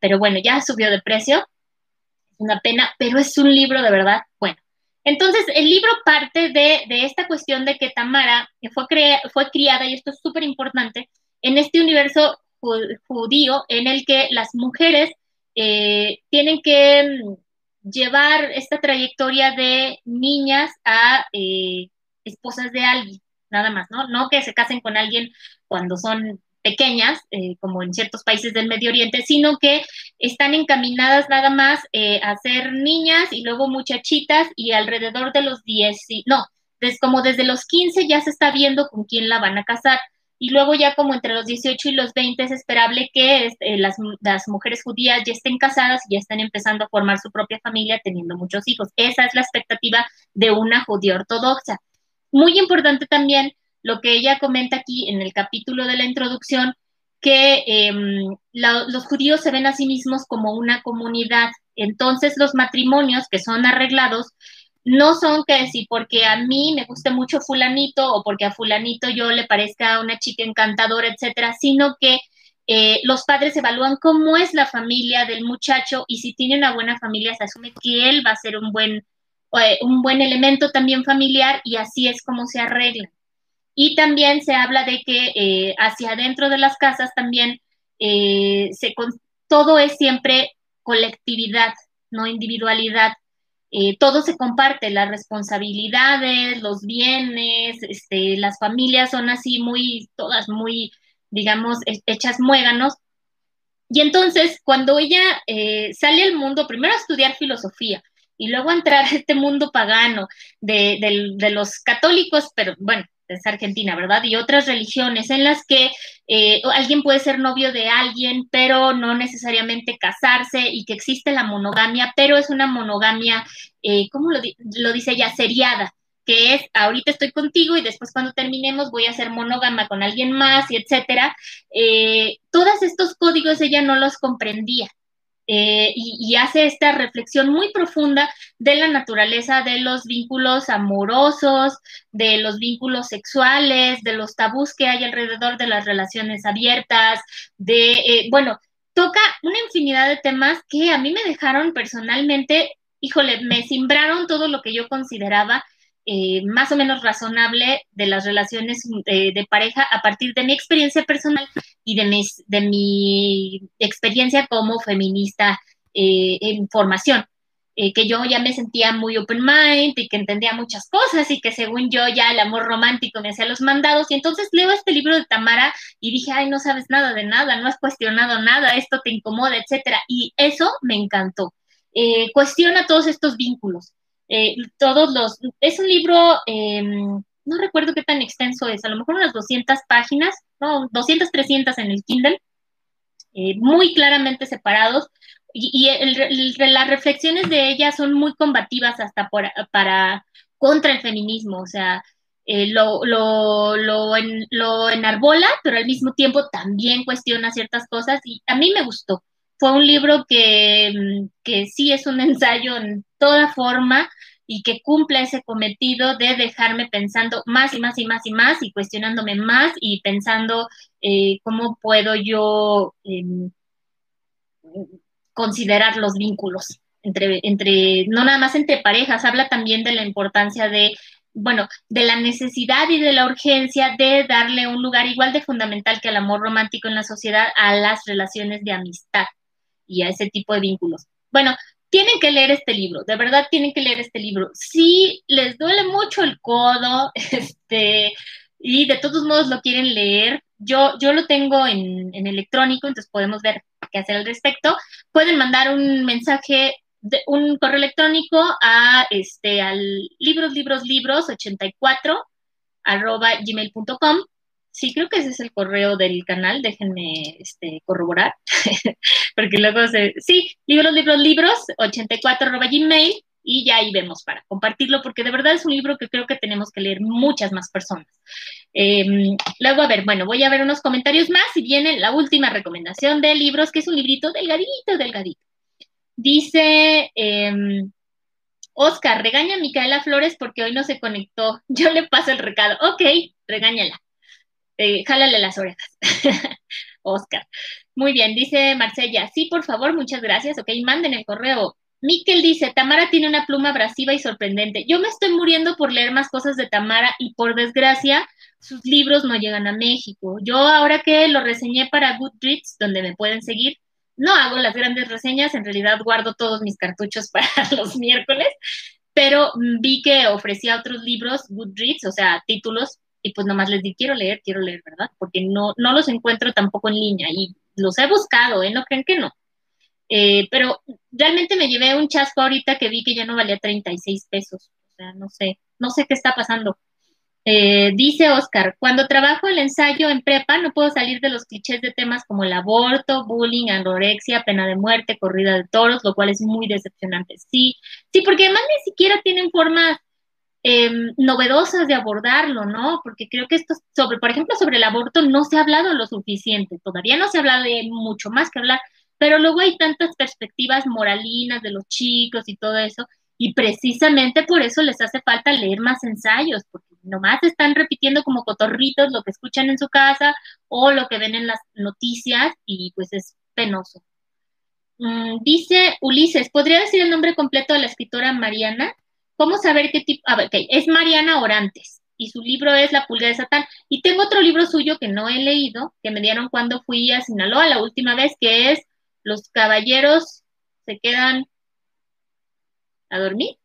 Pero bueno, ya subió de precio, una pena, pero es un libro de verdad bueno. Entonces, el libro parte de, esta cuestión de que Tamara fue, fue criada, y esto es súper importante, en este universo judío en el que las mujeres eh, tienen que mm, llevar esta trayectoria de niñas a eh, esposas de alguien, nada más, ¿no? No que se casen con alguien cuando son pequeñas, eh, como en ciertos países del Medio Oriente, sino que están encaminadas nada más eh, a ser niñas y luego muchachitas y alrededor de los 10, no, desde, como desde los 15 ya se está viendo con quién la van a casar. Y luego ya como entre los 18 y los 20 es esperable que este, las, las mujeres judías ya estén casadas y ya estén empezando a formar su propia familia teniendo muchos hijos. Esa es la expectativa de una judía ortodoxa. Muy importante también lo que ella comenta aquí en el capítulo de la introducción, que em, los judíos se ven a sí mismos como una comunidad. Entonces los matrimonios que son arreglados no son que si porque a mí me guste mucho fulanito o porque a fulanito yo le parezca una chica encantadora, etcétera, sino que eh, los padres evalúan cómo es la familia del muchacho y si tiene una buena familia se asume que él va a ser un buen, eh, un buen elemento también familiar y así es como se arregla. Y también se habla de que eh, hacia adentro de las casas también eh, se, todo es siempre colectividad, no individualidad. Eh, todo se comparte, las responsabilidades, los bienes, este, las familias son así muy, todas muy, digamos, hechas muéganos. Y entonces, cuando ella sale al mundo, primero a estudiar filosofía y luego a entrar a este mundo pagano de, de los católicos, pero bueno, es Argentina, ¿verdad? Y otras religiones en las que eh, alguien puede ser novio de alguien, pero no necesariamente casarse y que existe la monogamia, pero es una monogamia, eh, ¿cómo lo, dice ella? Seriada, que es ahorita estoy contigo y después cuando terminemos voy a ser monógama con alguien más y etcétera. Eh, todos estos códigos ella no los comprendía. Eh, y, hace esta reflexión muy profunda de la naturaleza de los vínculos amorosos, de los vínculos sexuales, de los tabús que hay alrededor de las relaciones abiertas, de, eh, bueno, toca una infinidad de temas que a mí me dejaron personalmente, híjole, me simbraron todo lo que yo consideraba eh, más o menos razonable de las relaciones de, pareja a partir de mi experiencia personal y de mi experiencia como feminista eh, en formación. Eh, que yo ya me sentía muy open mind y que entendía muchas cosas y que según yo ya el amor romántico me hacía los mandados y entonces leo este libro de Tamara y dije, ay, no sabes nada de nada, no has cuestionado nada, esto te incomoda, etcétera. Y eso me encantó. cuestiona todos estos vínculos. Eh, todos los, es un libro, em, no recuerdo qué tan extenso es, a lo mejor unas 200 páginas, no, 200, 300 en el Kindle, eh, muy claramente separados, y, las reflexiones de ella son muy combativas hasta para, contra el feminismo, o sea, eh, lo, lo, lo, lo enarbola, pero al mismo tiempo también cuestiona ciertas cosas y a mí me gustó fue un libro que, mm, que sí es un ensayo en toda forma y que cumple ese cometido de dejarme pensando más y más y más y más y cuestionándome más y pensando eh, cómo puedo yo em, considerar los vínculos entre, entre, no nada más entre parejas, habla también de la importancia de, bueno, de la necesidad y de la urgencia de darle un lugar igual de fundamental que el amor romántico en la sociedad a las relaciones de amistad y a ese tipo de vínculos. Bueno, tienen que leer este libro, de verdad tienen que leer este libro. Si les duele mucho el codo, este, y de todos modos lo quieren leer, yo, yo lo tengo en, electrónico, entonces podemos ver qué hacer al respecto. Pueden mandar un mensaje, de, un correo electrónico a este, al libros, libros, libros 84 arroba gmail.com Sí, creo que ese es el correo del canal, déjenme este, corroborar, porque luego se... Sí, libros, libros, libros, 84 gmail, y ya ahí vemos para compartirlo, porque de verdad es un libro que creo que tenemos que leer muchas más personas. Em, luego, a ver, bueno, voy a ver unos comentarios más y viene la última recomendación de libros, que es un librito delgadito, delgadito. Dice... Em, Oscar, regaña a Micaela Flores porque hoy no se conectó. Yo le paso el recado. Ok, regáñala. Eh, jálale las orejas. Oscar. Muy bien, dice Marcella. Sí, por favor, muchas gracias. Ok, manden el correo. Miquel dice, Tamara tiene una pluma abrasiva y sorprendente. Yo me estoy muriendo por leer más cosas de Tamara y por desgracia sus libros no llegan a México. Yo ahora que lo reseñé para Goodreads, donde me pueden seguir, no hago las grandes reseñas, en realidad guardo todos mis cartuchos para los miércoles, pero vi que ofrecía otros libros, Goodreads, o sea, títulos y pues nomás les di, quiero leer, quiero leer, ¿verdad? Porque no, no los encuentro tampoco en línea y los he buscado, ¿eh? No creen que no. Eh, pero realmente me llevé un chasco ahorita que vi que ya no valía 36 pesos. O sea, no sé, no sé qué está pasando. Eh, dice Oscar, cuando trabajo el ensayo en prepa no puedo salir de los clichés de temas como el aborto, bullying, anorexia, pena de muerte, corrida de toros, lo cual es muy decepcionante. Sí, sí, porque además ni siquiera tienen formas Em, novedosas de abordarlo, ¿no? Porque creo que esto sobre, por ejemplo, sobre el aborto no se ha hablado lo suficiente, todavía no se habla de mucho más que hablar, pero luego hay tantas perspectivas moralinas de los chicos y todo eso, y precisamente por eso les hace falta leer más ensayos, porque nomás están repitiendo como cotorritos lo que escuchan en su casa o lo que ven en las noticias y pues es penoso. Mm, dice Ulises, ¿podría decir el nombre completo de la escritora Mariana? ¿Cómo saber qué tipo? A ver, es Mariana Orantes y su libro es La pulga de Satán. Y tengo otro libro suyo que no he leído, que me dieron cuando fui a Sinaloa la última vez, que es Los caballeros se quedan a dormir.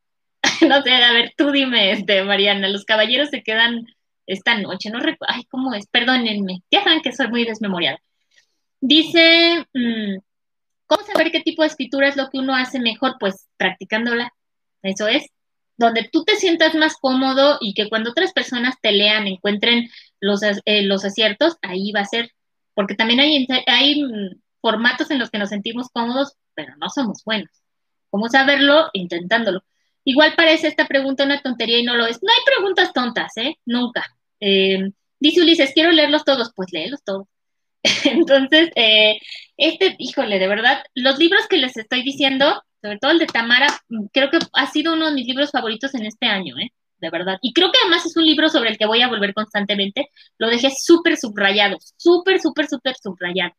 no sé, a ver, tú dime, este, Mariana, los caballeros se quedan esta noche, no recuerdo, ay, ¿cómo es? Perdónenme, ya saben que soy muy desmemoriada. Dice, mm, ¿cómo saber qué tipo de escritura es lo que uno hace mejor? Pues practicándola, eso es donde tú te sientas más cómodo y que cuando otras personas te lean, encuentren los, eh, los aciertos, ahí va a ser, porque también hay, hay mm, formatos en los que nos sentimos cómodos, pero no somos buenos. ¿Cómo saberlo? Intentándolo. Igual parece esta pregunta una tontería y no lo es. No hay preguntas tontas, ¿eh? Nunca. Eh, dice Ulises, quiero leerlos todos. Pues léelos todos. Entonces, eh, este, híjole, de verdad, los libros que les estoy diciendo, sobre todo el de Tamara, creo que ha sido uno de mis libros favoritos en este año, ¿eh? De verdad. Y creo que además es un libro sobre el que voy a volver constantemente. Lo dejé súper subrayado, súper, súper, súper subrayado.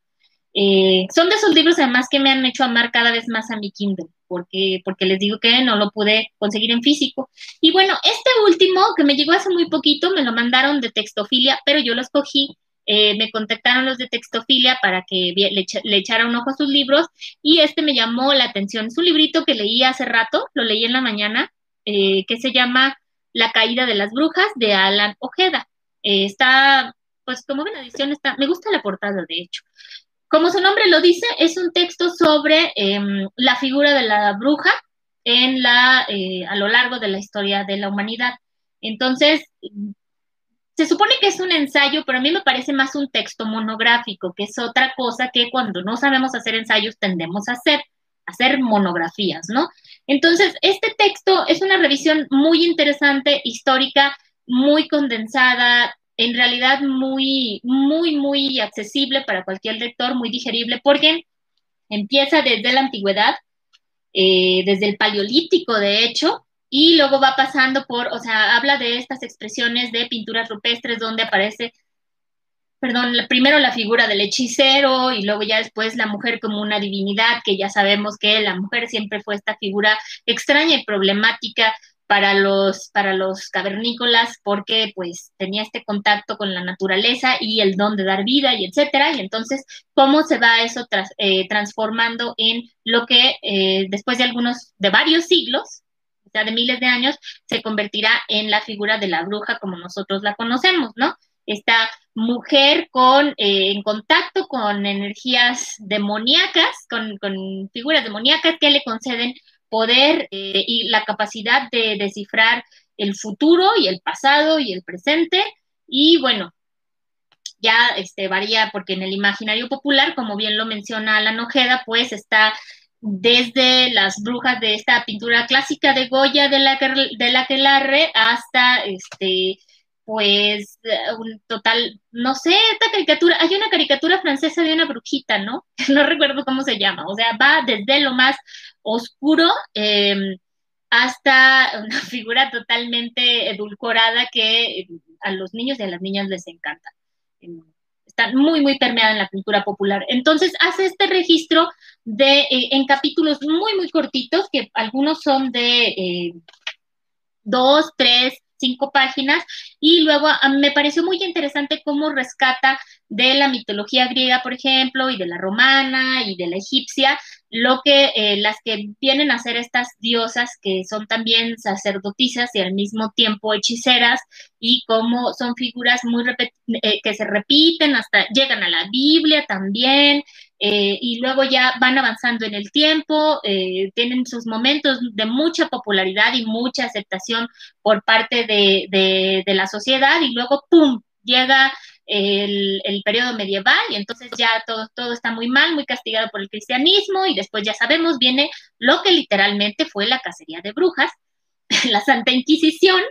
Eh, son de esos libros además que me han hecho amar cada vez más a mi Kindle, porque, porque les digo que no lo pude conseguir en físico. Y bueno, este último que me llegó hace muy poquito, me lo mandaron de Textofilia, pero yo lo escogí. Eh, me contactaron los de Textofilia para que le, echara un ojo a sus libros y este me llamó la atención. Es un librito que leí hace rato, lo leí en la mañana, eh, que se llama La caída de las brujas de Alan Ojeda. está, pues como ven la edición está, me gusta la portada de hecho. Como su nombre lo dice, es un texto sobre em, la figura de la bruja en la, eh, a lo largo de la historia de la humanidad. Entonces, se supone que es un ensayo, pero a mí me parece más un texto monográfico, que es otra cosa que cuando no sabemos hacer ensayos tendemos a hacer, hacer monografías, ¿no? Entonces, este texto es una revisión muy interesante, histórica, muy condensada, en realidad muy, muy, muy accesible para cualquier lector, muy digerible, porque empieza desde la antigüedad, eh, desde el paleolítico, de hecho, y luego va pasando por, o sea, habla de estas expresiones de pinturas rupestres donde aparece, perdón, primero la figura del hechicero y luego ya después la mujer como una divinidad, que ya sabemos que la mujer siempre fue esta figura extraña y problemática para los, para los cavernícolas porque pues tenía este contacto con la naturaleza y el don de dar vida y etcétera. Y entonces, ¿cómo se va eso eh, transformando en lo que eh, después de algunos, de varios siglos, de miles de años, se convertirá en la figura de la bruja como nosotros la conocemos, ¿no? Esta mujer con, eh, en contacto con energías demoníacas, con, con figuras demoníacas que le conceden poder eh, y la capacidad de descifrar el futuro y el pasado y el presente. Y bueno, ya este, varía porque en el imaginario popular, como bien lo menciona la Ojeda, pues está desde las brujas de esta pintura clásica de Goya de la, de la Quelarre hasta este pues un total, no sé, esta caricatura, hay una caricatura francesa de una brujita, ¿no? No recuerdo cómo se llama, o sea, va desde lo más oscuro em, hasta una figura totalmente edulcorada que a los niños y a las niñas les encanta. Em, está muy, muy permeada en la cultura popular. Entonces, hace este registro de, eh, en capítulos muy, muy cortitos, que algunos son de eh, dos, tres, cinco páginas. Y luego me pareció muy interesante cómo rescata de la mitología griega, por ejemplo, y de la romana y de la egipcia, lo que eh, las que vienen a ser estas diosas que son también sacerdotisas y al mismo tiempo hechiceras y cómo son figuras muy eh, que se repiten hasta llegan a la Biblia también eh, y luego ya van avanzando en el tiempo, tienen sus momentos de mucha popularidad y mucha aceptación por parte de, de la sociedad y luego ¡pum! llega el, el, periodo medieval y entonces ya todo, todo está muy mal, muy castigado por el cristianismo y después ya sabemos viene lo que literalmente fue la cacería de brujas, la Santa Inquisición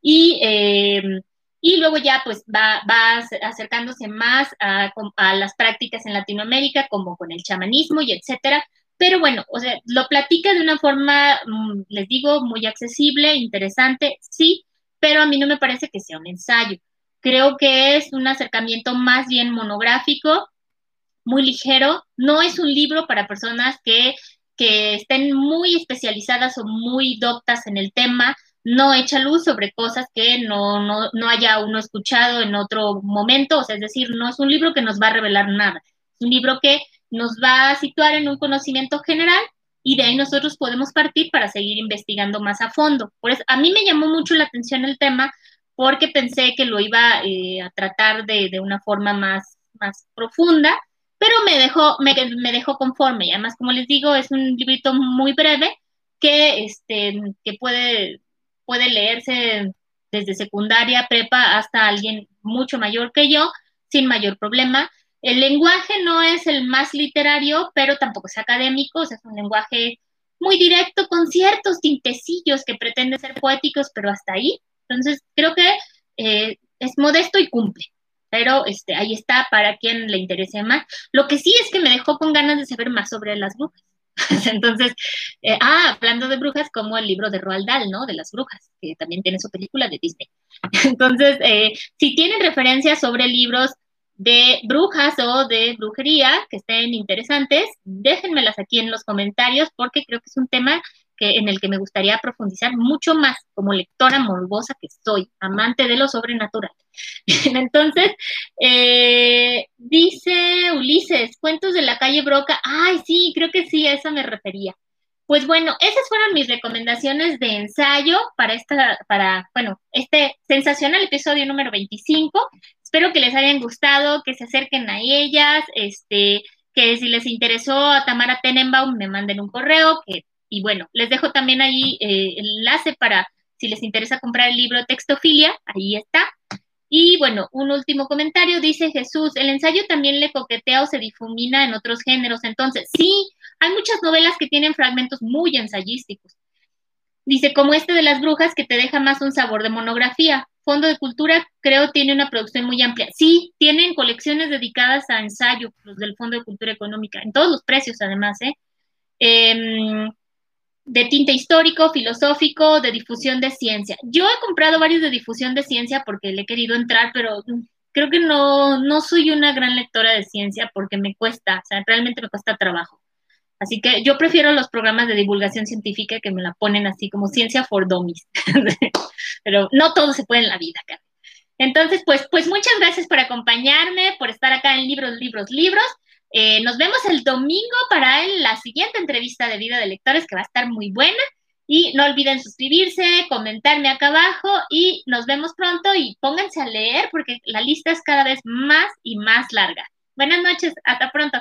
y, em, y luego ya pues va, va acercándose más a, a, las prácticas en Latinoamérica como con el chamanismo y etcétera. Pero bueno, o sea, lo platica de una forma, mm, les digo, muy accesible, interesante, sí, pero a mí no me parece que sea un ensayo Creo que es un acercamiento más bien monográfico, muy ligero. No es un libro para personas que, que estén muy especializadas o muy doctas en el tema. No echa luz sobre cosas que no, no, no haya uno escuchado en otro momento. O sea, es decir, no es un libro que nos va a revelar nada. Es un libro que nos va a situar en un conocimiento general y de ahí nosotros podemos partir para seguir investigando más a fondo. Por eso, a mí me llamó mucho la atención el tema porque pensé que lo iba eh, a tratar de, de, una forma más, más profunda, pero me dejó, me, me, dejó conforme. Y además, como les digo, es un librito muy breve que, este, que puede, puede leerse desde secundaria, prepa, hasta alguien mucho mayor que yo, sin mayor problema. El lenguaje no es el más literario, pero tampoco es académico, o sea, es un lenguaje muy directo con ciertos tintecillos que pretenden ser poéticos, pero hasta ahí. Entonces, creo que eh, es modesto y cumple. pero este, ahí está para quien le interese más. Lo que sí es que me dejó con ganas de saber más sobre las brujas. Entonces, eh, ah, hablando de brujas, como el libro de Roald Dahl, ¿no? De las brujas, que también tiene su película de Disney. Entonces, eh, si tienen referencias sobre libros de brujas o de brujería que estén interesantes, déjenmelas aquí en los comentarios porque creo que es un tema que, en el que me gustaría profundizar mucho más como lectora morbosa que soy, amante de lo sobrenatural. Entonces, eh, dice Ulises, cuentos de la calle Broca. Ay, sí, creo que sí, a eso me refería. Pues bueno, esas fueron mis recomendaciones de ensayo para esta, para, bueno, este sensacional episodio número 25. Espero que les hayan gustado, que se acerquen a ellas, este, que si les interesó a Tamara Tenenbaum me manden un correo, que y bueno, les dejo también ahí eh, el enlace para si les interesa comprar el libro Textofilia, ahí está. Y bueno, un último comentario, dice Jesús, el ensayo también le coquetea o se difumina en otros géneros. Entonces, sí, hay muchas novelas que tienen fragmentos muy ensayísticos. Dice, como este de las brujas, que te deja más un sabor de monografía. Fondo de Cultura, creo, tiene una producción muy amplia. Sí, tienen colecciones dedicadas a ensayo, los del Fondo de Cultura Económica, en todos los precios, además, ¿eh? eh de tinte histórico, filosófico, de difusión de ciencia. Yo he comprado varios de difusión de ciencia porque le he querido entrar, pero creo que no, no soy una gran lectora de ciencia porque me cuesta, o sea, realmente me cuesta trabajo. Así que yo prefiero los programas de divulgación científica que me la ponen así como ciencia for dummies. pero no todo se puede en la vida, cara. Entonces, pues, pues muchas gracias por acompañarme, por estar acá en Libros, Libros, Libros. Eh, nos vemos el domingo para la siguiente entrevista de vida de lectores que va a estar muy buena. Y no olviden suscribirse, comentarme acá abajo y nos vemos pronto y pónganse a leer porque la lista es cada vez más y más larga. Buenas noches, hasta pronto.